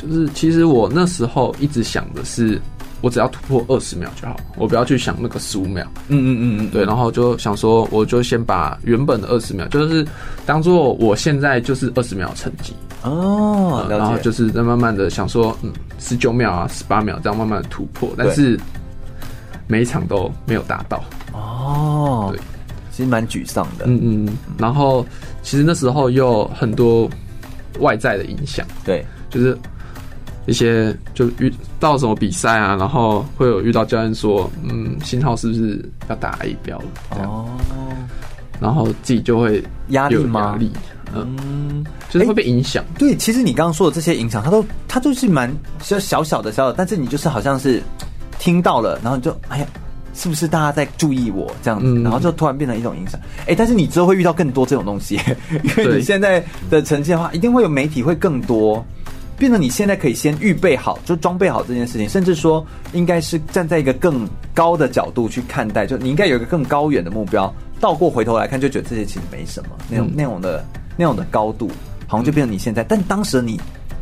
就是其实我那时候一直想的是，我只要突破二十秒就好，我不要去想那个十五秒。嗯嗯嗯嗯，对。然后就想说，我就先把原本的二十秒，就是当做我现在就是二十秒成绩。哦，然后就是在慢慢的想说，嗯，十九秒啊，十八秒这样慢慢的突破，但是每一场都没有达到。哦，对，其实蛮沮丧的。嗯嗯，然后其实那时候又很多外在的影响，对，就是一些就遇到什么比赛啊，然后会有遇到教练说，嗯，信号是不是要打 A 标了？哦，然后自己就会压力吗？压力。嗯，就是会被影响、欸。对，其实你刚刚说的这些影响，它都它就是蛮小小小的小小，但是你就是好像是听到了，然后你就哎呀，是不是大家在注意我这样子？嗯、然后就突然变成一种影响。哎、欸，但是你之后会遇到更多这种东西，因为你现在的呈现的话，一定会有媒体会更多，变成你现在可以先预备好，就装备好这件事情，甚至说应该是站在一个更高的角度去看待，就你应该有一个更高远的目标。倒过回头来看，就觉得这些其实没什么，那种那种的。那种的高度，好像就变成你现在，但当时你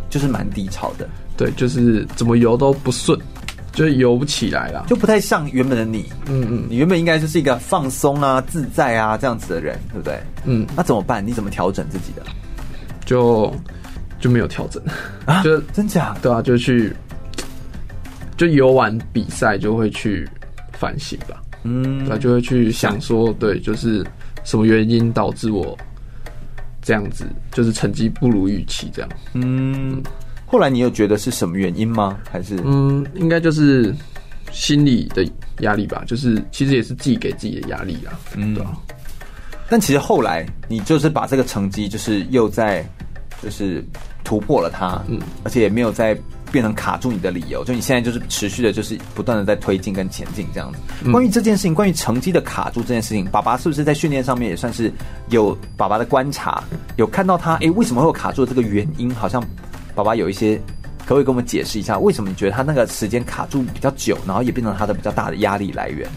就是蛮低潮的，对，就是怎么游都不顺，就是游不起来了，就不太像原本的你。嗯嗯，你原本应该就是一个放松啊、自在啊这样子的人，对不对？嗯，那怎么办？你怎么调整自己的？就就没有调整啊？就真假？对啊，就去就游玩比赛就会去反省吧。嗯，对，就会去想说，对，就是什么原因导致我。这样子就是成绩不如预期，这样。嗯，后来你有觉得是什么原因吗？还是嗯，应该就是心理的压力吧。就是其实也是自己给自己的压力啊。嗯，对啊。但其实后来你就是把这个成绩就是又在就是突破了它，嗯，而且也没有再。变成卡住你的理由，就你现在就是持续的，就是不断的在推进跟前进这样子。关于这件事情，关于成绩的卡住这件事情，爸爸是不是在训练上面也算是有爸爸的观察，有看到他哎、欸、为什么会有卡住的这个原因？好像爸爸有一些，可不可以跟我们解释一下，为什么你觉得他那个时间卡住比较久，然后也变成他的比较大的压力来源？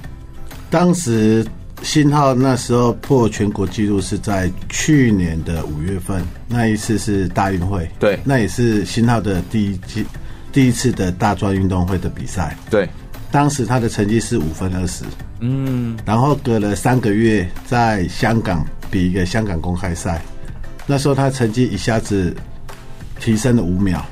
当时信浩那时候破全国纪录是在去年的五月份，那一次是大运会，对，那也是新浩的第一季。第一次的大专运动会的比赛，对，当时他的成绩是五分二十，嗯，然后隔了三个月在香港比一个香港公开赛，那时候他成绩一下子提升了五秒，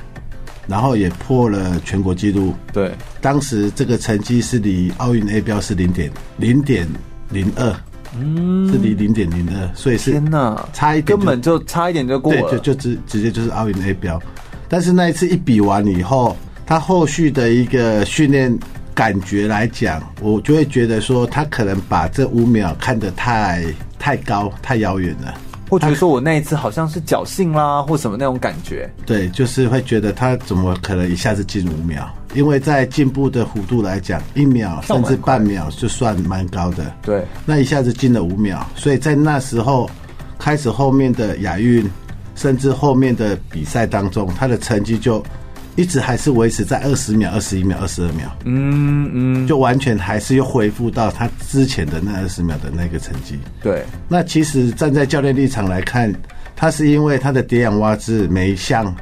然后也破了全国纪录，对，当时这个成绩是离奥运 A 标是零点零点零二，嗯，是离零点零二，所以是天哪，差一点根本就差一点就过了，对，就就直直接就是奥运 A 标。但是那一次一比完以后，他后续的一个训练感觉来讲，我就会觉得说，他可能把这五秒看得太太高、太遥远了。或觉得说我那一次好像是侥幸啦，或什么那种感觉。对，就是会觉得他怎么可能一下子进五秒？因为在进步的弧度来讲，一秒甚至半秒就算蛮高的。对，那一下子进了五秒，所以在那时候开始后面的亚运，甚至后面的比赛当中，他的成绩就。一直还是维持在二十秒、二十一秒、二十二秒，嗯嗯，就完全还是又恢复到他之前的那二十秒的那个成绩。对，那其实站在教练立场来看，他是因为他的蝶泳蛙姿每一项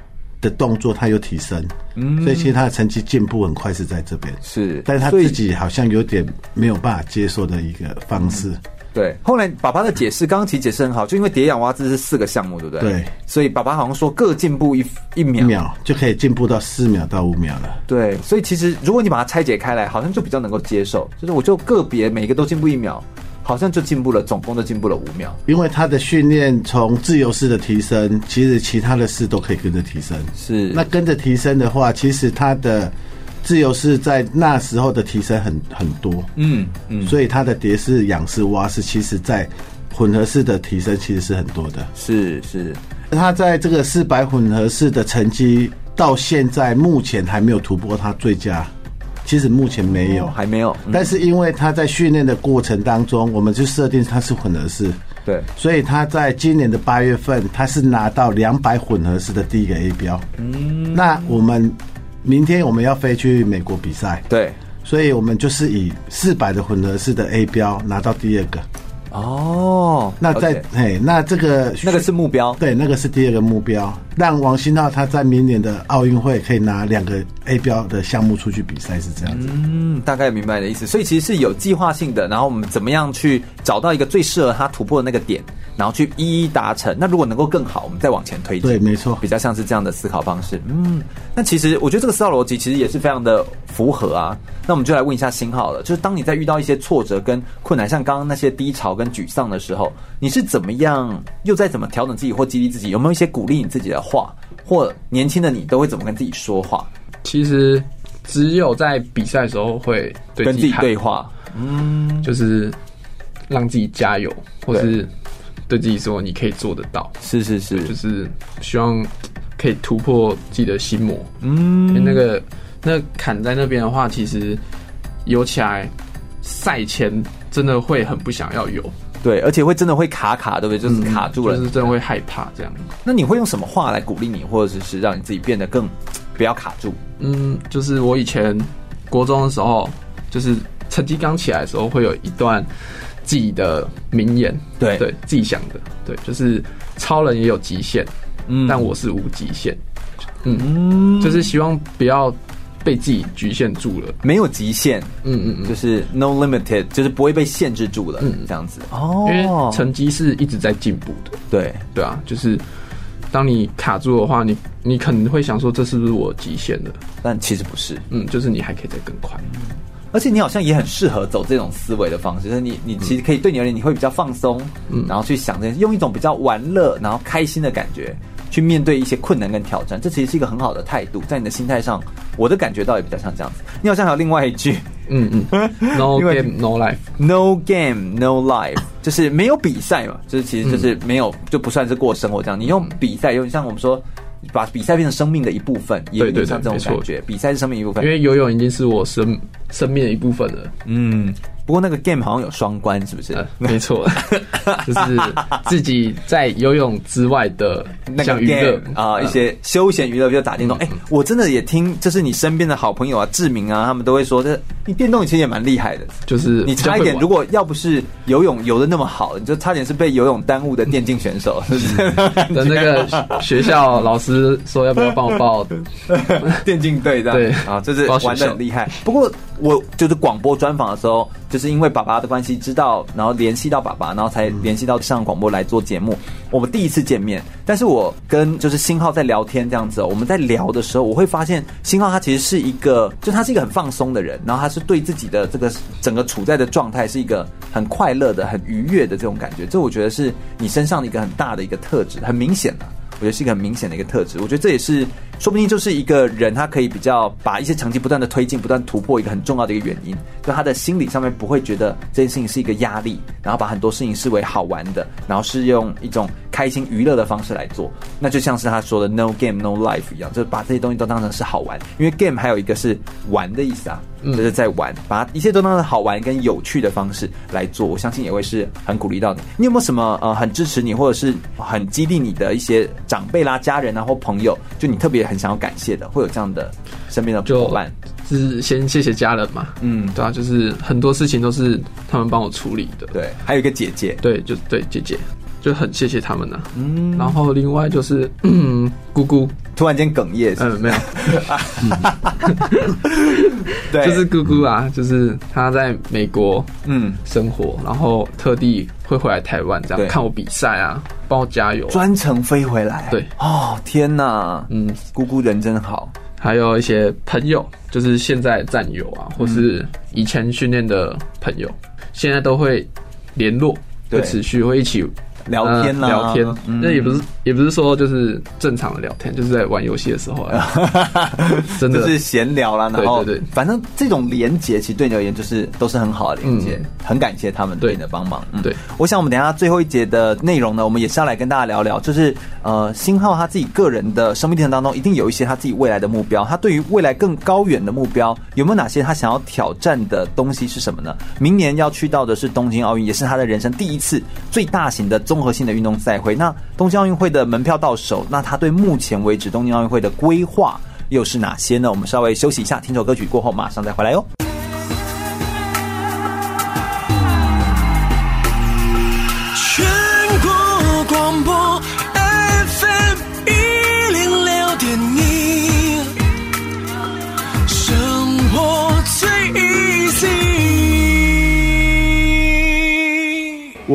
的动作他有提升，嗯，所以其实他的成绩进步很快是在这边。是，但是他自己好像有点没有办法接受的一个方式。对，后来爸爸的解释，刚刚其实解释很好，就因为蝶泳蛙姿是四个项目，对不对？对，所以爸爸好像说各进步一一秒，一秒就可以进步到四秒到五秒了。对，所以其实如果你把它拆解开来，好像就比较能够接受，就是我就个别每个都进步一秒，好像就进步了，总共就进步了五秒。因为他的训练从自由式的提升，其实其他的事都可以跟着提升。是，那跟着提升的话，其实他的。自由式在那时候的提升很很多，嗯嗯，所以它的蝶式、仰式、蛙式，其实在混合式的提升其实是很多的。是是，他在这个四百混合式的成绩到现在目前还没有突破他最佳，其实目前没有，还没有。但是因为他在训练的过程当中，我们就设定他是混合式，对，所以他在今年的八月份，他是拿到两百混合式的第一个 A 标。嗯，那我们。明天我们要飞去美国比赛，对，所以我们就是以四百的混合式的 A 标拿到第二个。哦，那在嘿，那这个那个是目标，对，那个是第二个目标，让王新浩他在明年的奥运会可以拿两个 A 标的项目出去比赛，是这样子。嗯，大概明白的意思。所以其实是有计划性的，然后我们怎么样去找到一个最适合他突破的那个点。然后去一一达成。那如果能够更好，我们再往前推进。对，没错，比较像是这样的思考方式。嗯，那其实我觉得这个思考逻辑其实也是非常的符合啊。那我们就来问一下新浩了，就是当你在遇到一些挫折跟困难，像刚刚那些低潮跟沮丧的时候，你是怎么样，又在怎么调整自己或激励自己？有没有一些鼓励你自己的话，或年轻的你都会怎么跟自己说话？其实只有在比赛的时候会跟自己对话，嗯，就是让自己加油，或是。对自己说，你可以做得到。是是是，就是希望可以突破自己的心魔。嗯，那个那砍在那边的话，其实游起来赛前真的会很不想要有。对，而且会真的会卡卡，对不对？就是卡住了，嗯、就是真的会害怕这样。那你会用什么话来鼓励你，或者是让你自己变得更不要卡住？嗯，就是我以前国中的时候，就是成绩刚起来的时候，会有一段。自己的名言，对对，自己想的，对，就是超人也有极限，嗯，但我是无极限，嗯，嗯，就是希望不要被自己局限住了，没有极限，嗯嗯嗯，就是 no limited，就是不会被限制住了，嗯，这样子，哦，因为成绩是一直在进步的，对。对啊，就是当你卡住的话，你你可能会想说这是不是我极限了？但其实不是，嗯，就是你还可以再更快。而且你好像也很适合走这种思维的方式，就是你你其实可以对你而言，你会比较放松，嗯，然后去想这些，用一种比较玩乐，然后开心的感觉去面对一些困难跟挑战，这其实是一个很好的态度，在你的心态上，我的感觉到也比较像这样子。你好像还有另外一句，嗯嗯，[laughs] No game no life，No game no life，就是没有比赛嘛，就是其实就是没有就不算是过生活这样。你用比赛，有点像我们说。把比赛变成生命的一部分，也有点像这种感觉。比赛是生命一部分，因为游泳已经是我生生命的一部分了。嗯。不过那个 game 好像有双关，是不是？呃、没错，[laughs] 就是自己在游泳之外的那个 game 啊、呃，一些休闲娱乐，比如打电动。哎、嗯欸，我真的也听，就是你身边的好朋友啊，志明啊，他们都会说，这你电动其实也蛮厉害的。就是你差一点，如果要不是游泳游的那么好，你就差点是被游泳耽误的电竞选手。是不是？等那个学校老师说要不要帮我报 [laughs] 电竞队这样？对啊，就是玩的很厉害。不过我就是广播专访的时候。就是因为爸爸的关系，知道，然后联系到爸爸，然后才联系到上广播来做节目。我们第一次见面，但是我跟就是星浩在聊天这样子，我们在聊的时候，我会发现星浩他其实是一个，就他是一个很放松的人，然后他是对自己的这个整个处在的状态是一个很快乐的、很愉悦的这种感觉。这我觉得是你身上的一个很大的一个特质，很明显的。我觉得是一个很明显的一个特质，我觉得这也是说不定就是一个人他可以比较把一些成绩不断的推进、不断突破一个很重要的一个原因，就他的心理上面不会觉得这件事情是一个压力，然后把很多事情视为好玩的，然后是用一种开心娱乐的方式来做，那就像是他说的 “no game no life” 一样，就是把这些东西都当成是好玩，因为 game 还有一个是玩的意思啊，就是在玩，把一切都当成好玩跟有趣的方式来做，我相信也会是很鼓励到你。你有没有什么呃很支持你或者是很激励你的一些长辈啦、家人啊或朋友，就你特别很想要感谢的，会有这样的身边的伙伴？就是先谢谢家人嘛，嗯，对啊，就是很多事情都是他们帮我处理的。对，还有一个姐姐，对，就对姐姐。就很谢谢他们呐、啊，嗯，然后另外就是，嗯，姑姑。突然间哽咽，嗯，没有，[laughs] 对，就是姑姑啊，就是她在美国，嗯，生活，然后特地会回来台湾，这样看我比赛啊，帮我加油，专程飞回来，对，哦，天哪，嗯，姑姑人真好，还有一些朋友，就是现在战友啊，或是以前训练的朋友，现在都会联络，会，持续会一起。聊天啦，聊天，那也不是，也不是说就是正常的聊天，就是在玩游戏的时候啊，[laughs] 真的。是闲聊啦。然后，对对，反正这种连接其实对你而言就是都是很好的连接，很感谢他们对你的帮忙。对，我想我们等下最后一节的内容呢，我们也是要来跟大家聊聊，就是呃，星浩他自己个人的生命历程当中，一定有一些他自己未来的目标，他对于未来更高远的目标，有没有哪些他想要挑战的东西是什么呢？明年要去到的是东京奥运，也是他的人生第一次最大型的综综合性的运动赛会，那东京奥运会的门票到手，那他对目前为止东京奥运会的规划又是哪些呢？我们稍微休息一下，听首歌曲过后马上再回来哟。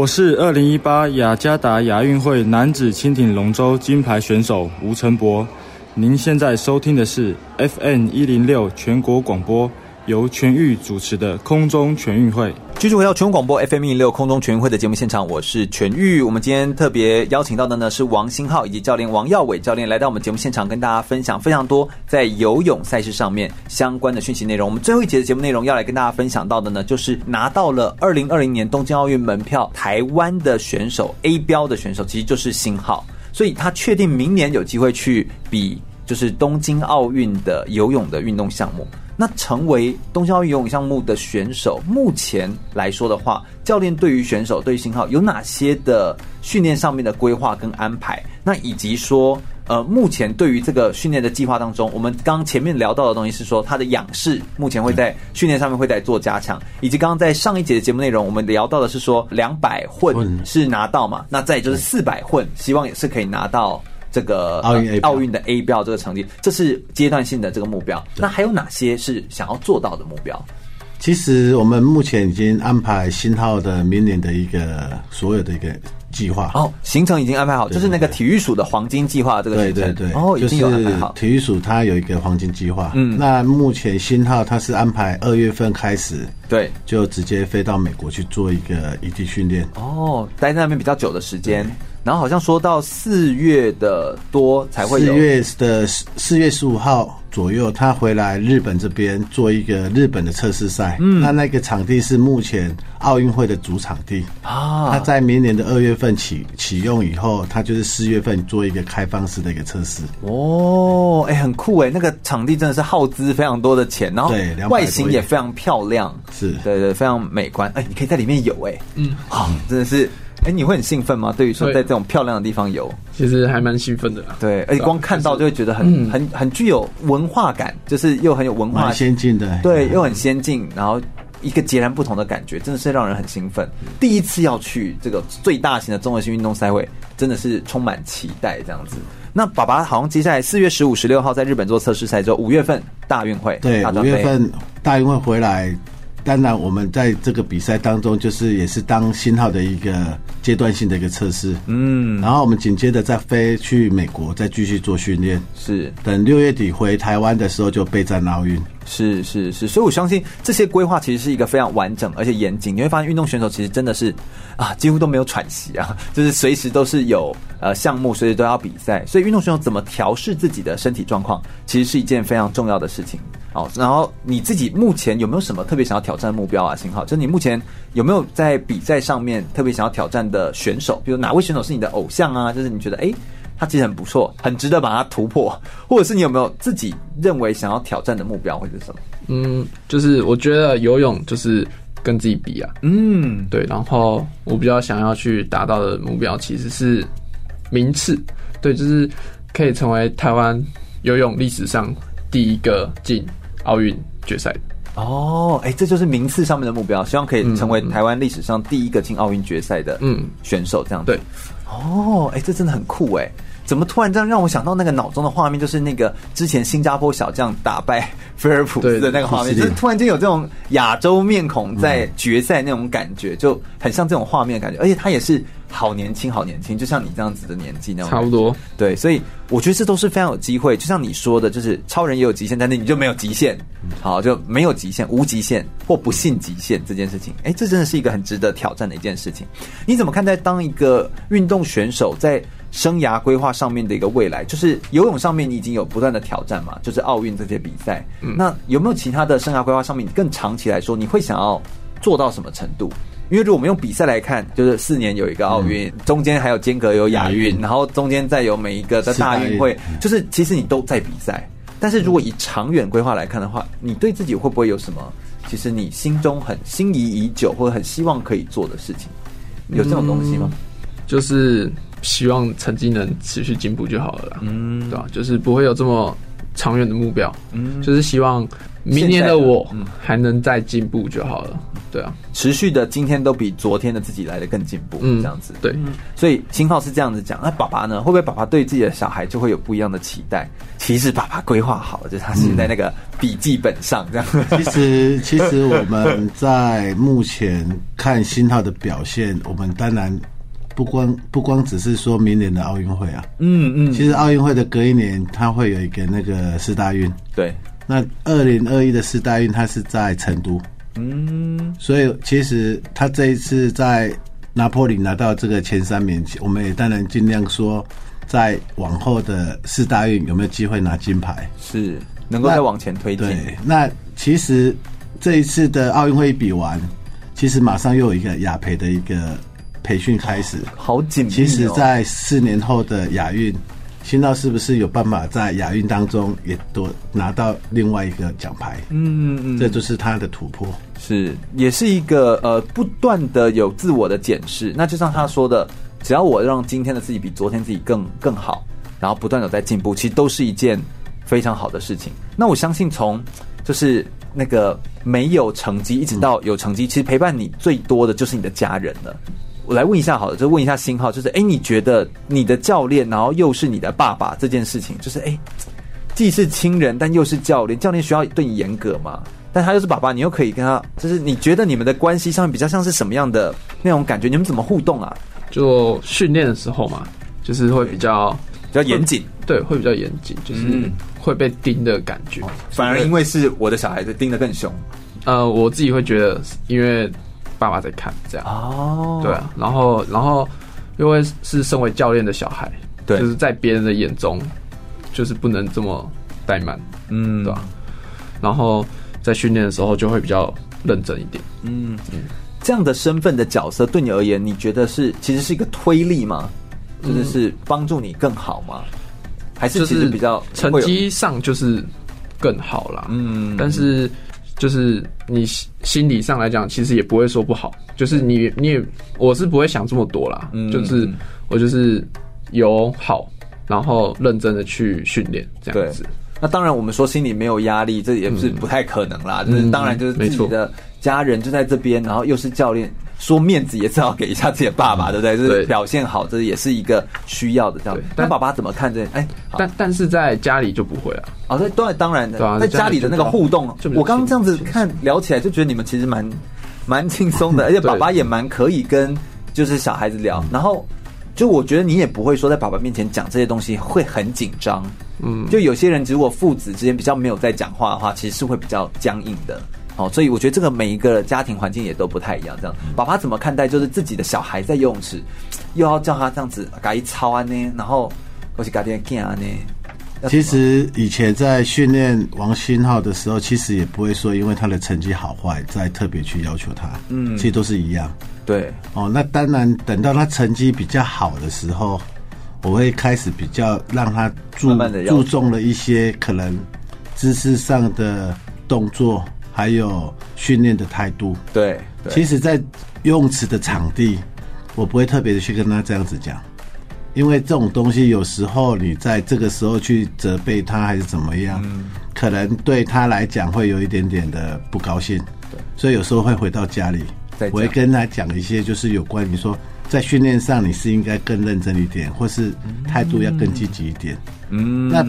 我是二零一八雅加达亚运会男子轻艇龙舟金牌选手吴成博。您现在收听的是 FM 一零六全国广播，由全玉主持的空中全运会。继续回到全广播 FM 一零六空中全运会的节目现场，我是全玉。我们今天特别邀请到的呢是王星浩以及教练王耀伟教练来到我们节目现场，跟大家分享非常多在游泳赛事上面相关的讯息内容。我们最后一节的节目内容要来跟大家分享到的呢，就是拿到了二零二零年东京奥运门票台湾的选手 A 标的选手，其实就是星浩。所以他确定明年有机会去比，就是东京奥运的游泳的运动项目。那成为东京奥运游泳项目的选手，目前来说的话，教练对于选手对于星浩有哪些的训练上面的规划跟安排？那以及说，呃，目前对于这个训练的计划当中，我们刚前面聊到的东西是说，他的仰式目前会在训练上面会在做加强，以及刚刚在上一节的节目内容，我们聊到的是说两百混是拿到嘛？那再就是四百混，希望也是可以拿到。这个奥运奥运的 A 标这个成绩，这是阶段性的这个目标。那还有哪些是想要做到的目标？其实我们目前已经安排新号的明年的一个所有的一个计划。哦，行程已经安排好，就是那个体育署的黄金计划这个行程。对对对，哦，已经有安排好。体育署它有一个黄金计划。嗯，那目前新号它是安排二月份开始，对，就直接飞到美国去做一个异地训练。哦，待在那边比较久的时间。然后好像说到四月的多才会有，四月的四月十五号左右，他回来日本这边做一个日本的测试赛。嗯，那那个场地是目前奥运会的主场地啊。他在明年的二月份启启用以后，他就是四月份做一个开放式的一个测试。哦，哎，很酷哎，那个场地真的是耗资非常多的钱，然后对，外形也非常漂亮，是对对，非常美观。哎，你可以在里面游哎，嗯，好，真的是。哎、欸，你会很兴奋吗？对于说在这种漂亮的地方游，其实还蛮兴奋的啦。对，而且光看到就会觉得很、就是、很很具有文化感，就是又很有文化先进的，对，又很先进，然后一个截然不同的感觉，真的是让人很兴奋。第一次要去这个最大型的综合性运动赛会，真的是充满期待这样子。那爸爸好像接下来四月十五、十六号在日本做测试赛之后，五月份大运会，对，五月份大运会回来。当然我们在这个比赛当中，就是也是当新号的一个阶段性的一个测试。嗯，然后我们紧接着再飞去美国，再继续做训练。是，等六月底回台湾的时候就备战奥运。是是是，所以我相信这些规划其实是一个非常完整而且严谨。你会发现运动选手其实真的是啊，几乎都没有喘息啊，[laughs] 就是随时都是有呃项目，随时都要比赛。所以运动选手怎么调试自己的身体状况，其实是一件非常重要的事情。好，然后你自己目前有没有什么特别想要挑战的目标啊？星号，就是你目前有没有在比赛上面特别想要挑战的选手？比如哪位选手是你的偶像啊？就是你觉得哎。诶他其实很不错，很值得把它突破，或者是你有没有自己认为想要挑战的目标，或者是什么？嗯，就是我觉得游泳就是跟自己比啊，嗯，对。然后我比较想要去达到的目标其实是名次，对，就是可以成为台湾游泳历史上第一个进奥运决赛的。哦，哎、欸，这就是名次上面的目标，希望可以成为台湾历史上第一个进奥运决赛的嗯选手这样子。对，哦，哎、欸，这真的很酷哎。怎么突然这样让我想到那个脑中的画面，就是那个之前新加坡小将打败菲尔普斯的那个画面，就是突然间有这种亚洲面孔在决赛那种感觉，就很像这种画面的感觉，而且他也是好年轻，好年轻，就像你这样子的年纪那种，差不多。对，所以我觉得这都是非常有机会。就像你说的，就是超人也有极限，但是你就没有极限，好，就没有极限，无极限或不信极限这件事情。哎，这真的是一个很值得挑战的一件事情。你怎么看待当一个运动选手在生涯规划上面的一个未来，就是游泳上面你已经有不断的挑战嘛，就是奥运这些比赛。嗯，那有没有其他的生涯规划上面，你更长期来说，你会想要做到什么程度？因为如果我们用比赛来看，就是四年有一个奥运，中间还有间隔有亚运，然后中间再有每一个的大运会，就是其实你都在比赛。但是如果以长远规划来看的话，你对自己会不会有什么？其实你心中很心仪已久，或者很希望可以做的事情，有这种东西吗？就是。希望成绩能持续进步就好了啦，嗯，对吧？就是不会有这么长远的目标，嗯，就是希望明年的我还能再进步就好了，对啊，持续的今天都比昨天的自己来的更进步，嗯，这样子，对，所以新浩是这样子讲，那爸爸呢？会不会爸爸对自己的小孩就会有不一样的期待？其实爸爸规划好了，就是他写在那个笔记本上这样。其实，其实我们在目前看新浩的表现，我们当然。不光不光只是说明年的奥运会啊，嗯嗯，其实奥运会的隔一年，它会有一个那个四大运，对，那二零二一的四大运，它是在成都，嗯，所以其实他这一次在拿破里拿到这个前三名，我们也当然尽量说，在往后的四大运有没有机会拿金牌，是能够再往前推进。对，那其实这一次的奥运会比完，其实马上又有一个亚培的一个。培训开始，好紧密。其实，在四年后的亚运，新道是不是有办法在亚运当中也多拿到另外一个奖牌？嗯嗯嗯，这就是他的突破。是，也是一个呃，不断的有自我的检视。那就像他说的，只要我让今天的自己比昨天自己更更好，然后不断有在进步，其实都是一件非常好的事情。那我相信，从就是那个没有成绩一直到有成绩，其实陪伴你最多的就是你的家人了。我来问一下，好了，就问一下新号，就是，哎、欸，你觉得你的教练，然后又是你的爸爸这件事情，就是，哎、欸，既是亲人，但又是教练，教练需要对你严格吗？但他又是爸爸，你又可以跟他，就是你觉得你们的关系上面比较像是什么样的那种感觉？你们怎么互动啊？就训练的时候嘛，就是会比较比较严谨，对，会比较严谨，就是会被盯的感觉。反而因为是我的小孩子盯得更凶，呃，我自己会觉得，因为。爸爸在看，这样哦，对啊，然后，然后，因为是身为教练的小孩，对，就是在别人的眼中，就是不能这么怠慢，嗯，对吧？然后在训练的时候就会比较认真一点，嗯嗯，这样的身份的角色对你而言，你觉得是其实是一个推力吗？就是是帮助你更好吗？还是其实比较成绩上就是更好啦，嗯，但是。就是你心理上来讲，其实也不会说不好。就是你，你也，我是不会想这么多啦。嗯，就是我就是有好，然后认真的去训练这样子。那当然，我们说心里没有压力，这也是不太可能啦。嗯、就是当然，就是自己的家人就在这边，然后又是教练，说面子也是要给一下自己的爸爸，对不对？就是表现好，这也是一个需要的这样。但爸爸怎么看这？哎，但但是在家里就不会啊。哦，对，当然当然的，在家里的那个互动，我刚刚这样子看聊起来，就觉得你们其实蛮蛮轻松的，[laughs] 而且爸爸也蛮可以跟就是小孩子聊，然后。就我觉得你也不会说在爸爸面前讲这些东西会很紧张，嗯，就有些人如果父子之间比较没有在讲话的话，其实是会比较僵硬的，哦，所以我觉得这个每一个家庭环境也都不太一样。这样，爸爸怎么看待就是自己的小孩在游泳池又要叫他这样子改一操啊呢？然后或是改点干啊呢？其实以前在训练王新浩的时候，其实也不会说因为他的成绩好坏再特别去要求他，嗯，其实都是一样。对，哦，那当然，等到他成绩比较好的时候，我会开始比较让他注注重了一些可能姿势上的动作，还有训练的态度。对，对其实，在游泳池的场地，我不会特别的去跟他这样子讲，因为这种东西有时候你在这个时候去责备他还是怎么样，嗯、可能对他来讲会有一点点的不高兴。对，所以有时候会回到家里。我会跟他讲一些，就是有关于说，在训练上你是应该更认真一点，或是态度要更积极一点。嗯，那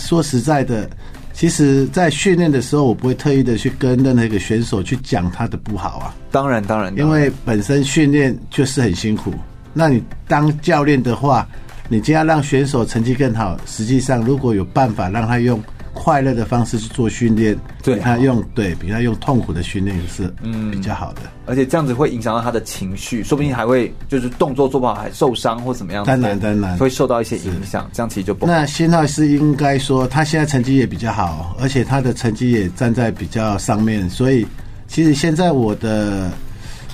说实在的，其实，在训练的时候，我不会特意的去跟任何一个选手去讲他的不好啊。当然，当然，因为本身训练就是很辛苦。那你当教练的话，你就要让选手成绩更好。实际上，如果有办法让他用。快乐的方式去做训练，对他用对比他用痛苦的训练是嗯比较好的，而且这样子会影响到他的情绪，说不定还会就是动作做不好还受伤或怎么样。当然当然会受到一些影响，这样其实就不好。那新浩是应该说他现在成绩也比较好，而且他的成绩也站在比较上面，所以其实现在我的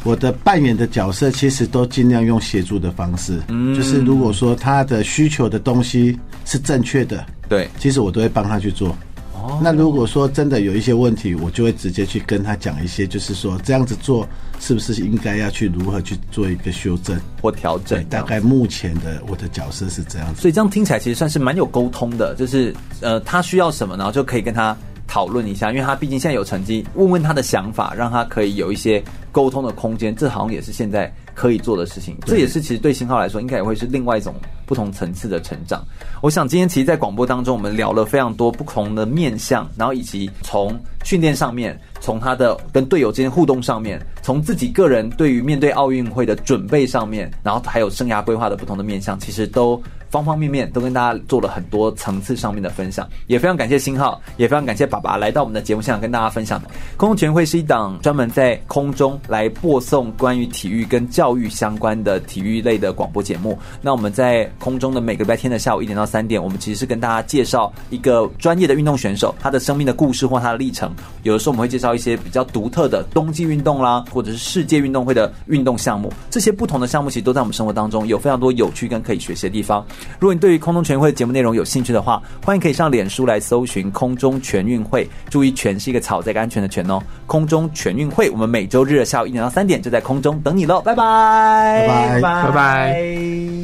我的扮演的角色其实都尽量用协助的方式，嗯，就是如果说他的需求的东西是正确的。对，其实我都会帮他去做。哦，那如果说真的有一些问题，我就会直接去跟他讲一些，就是说这样子做是不是应该要去如何去做一个修正或调整？大概目前的我的角色是这样子。所以这样听起来其实算是蛮有沟通的，就是呃，他需要什么，然后就可以跟他讨论一下，因为他毕竟现在有成绩，问问他的想法，让他可以有一些沟通的空间。这好像也是现在可以做的事情。这也是其实对新浩来说，应该也会是另外一种。不同层次的成长，我想今天其实，在广播当中，我们聊了非常多不同的面向，然后以及从训练上面，从他的跟队友之间互动上面，从自己个人对于面对奥运会的准备上面，然后还有生涯规划的不同的面向，其实都方方面面都跟大家做了很多层次上面的分享，也非常感谢星浩，也非常感谢爸爸来到我们的节目现场跟大家分享。空中全会是一档专门在空中来播送关于体育跟教育相关的体育类的广播节目。那我们在空中的每个礼拜天的下午一点到三点，我们其实是跟大家介绍一个专业的运动选手，他的生命的故事或他的历程。有的时候我们会介绍一些比较独特的冬季运动啦，或者是世界运动会的运动项目。这些不同的项目其实都在我们生活当中有非常多有趣跟可以学习的地方。如果你对于空中全运会的节目内容有兴趣的话，欢迎可以上脸书来搜寻“空中全运会”，注意“全”是一个草在一个安全的“全”哦。空中全运会，我们每周日的下午一点到三点就在空中等你喽，拜拜，拜拜，拜拜。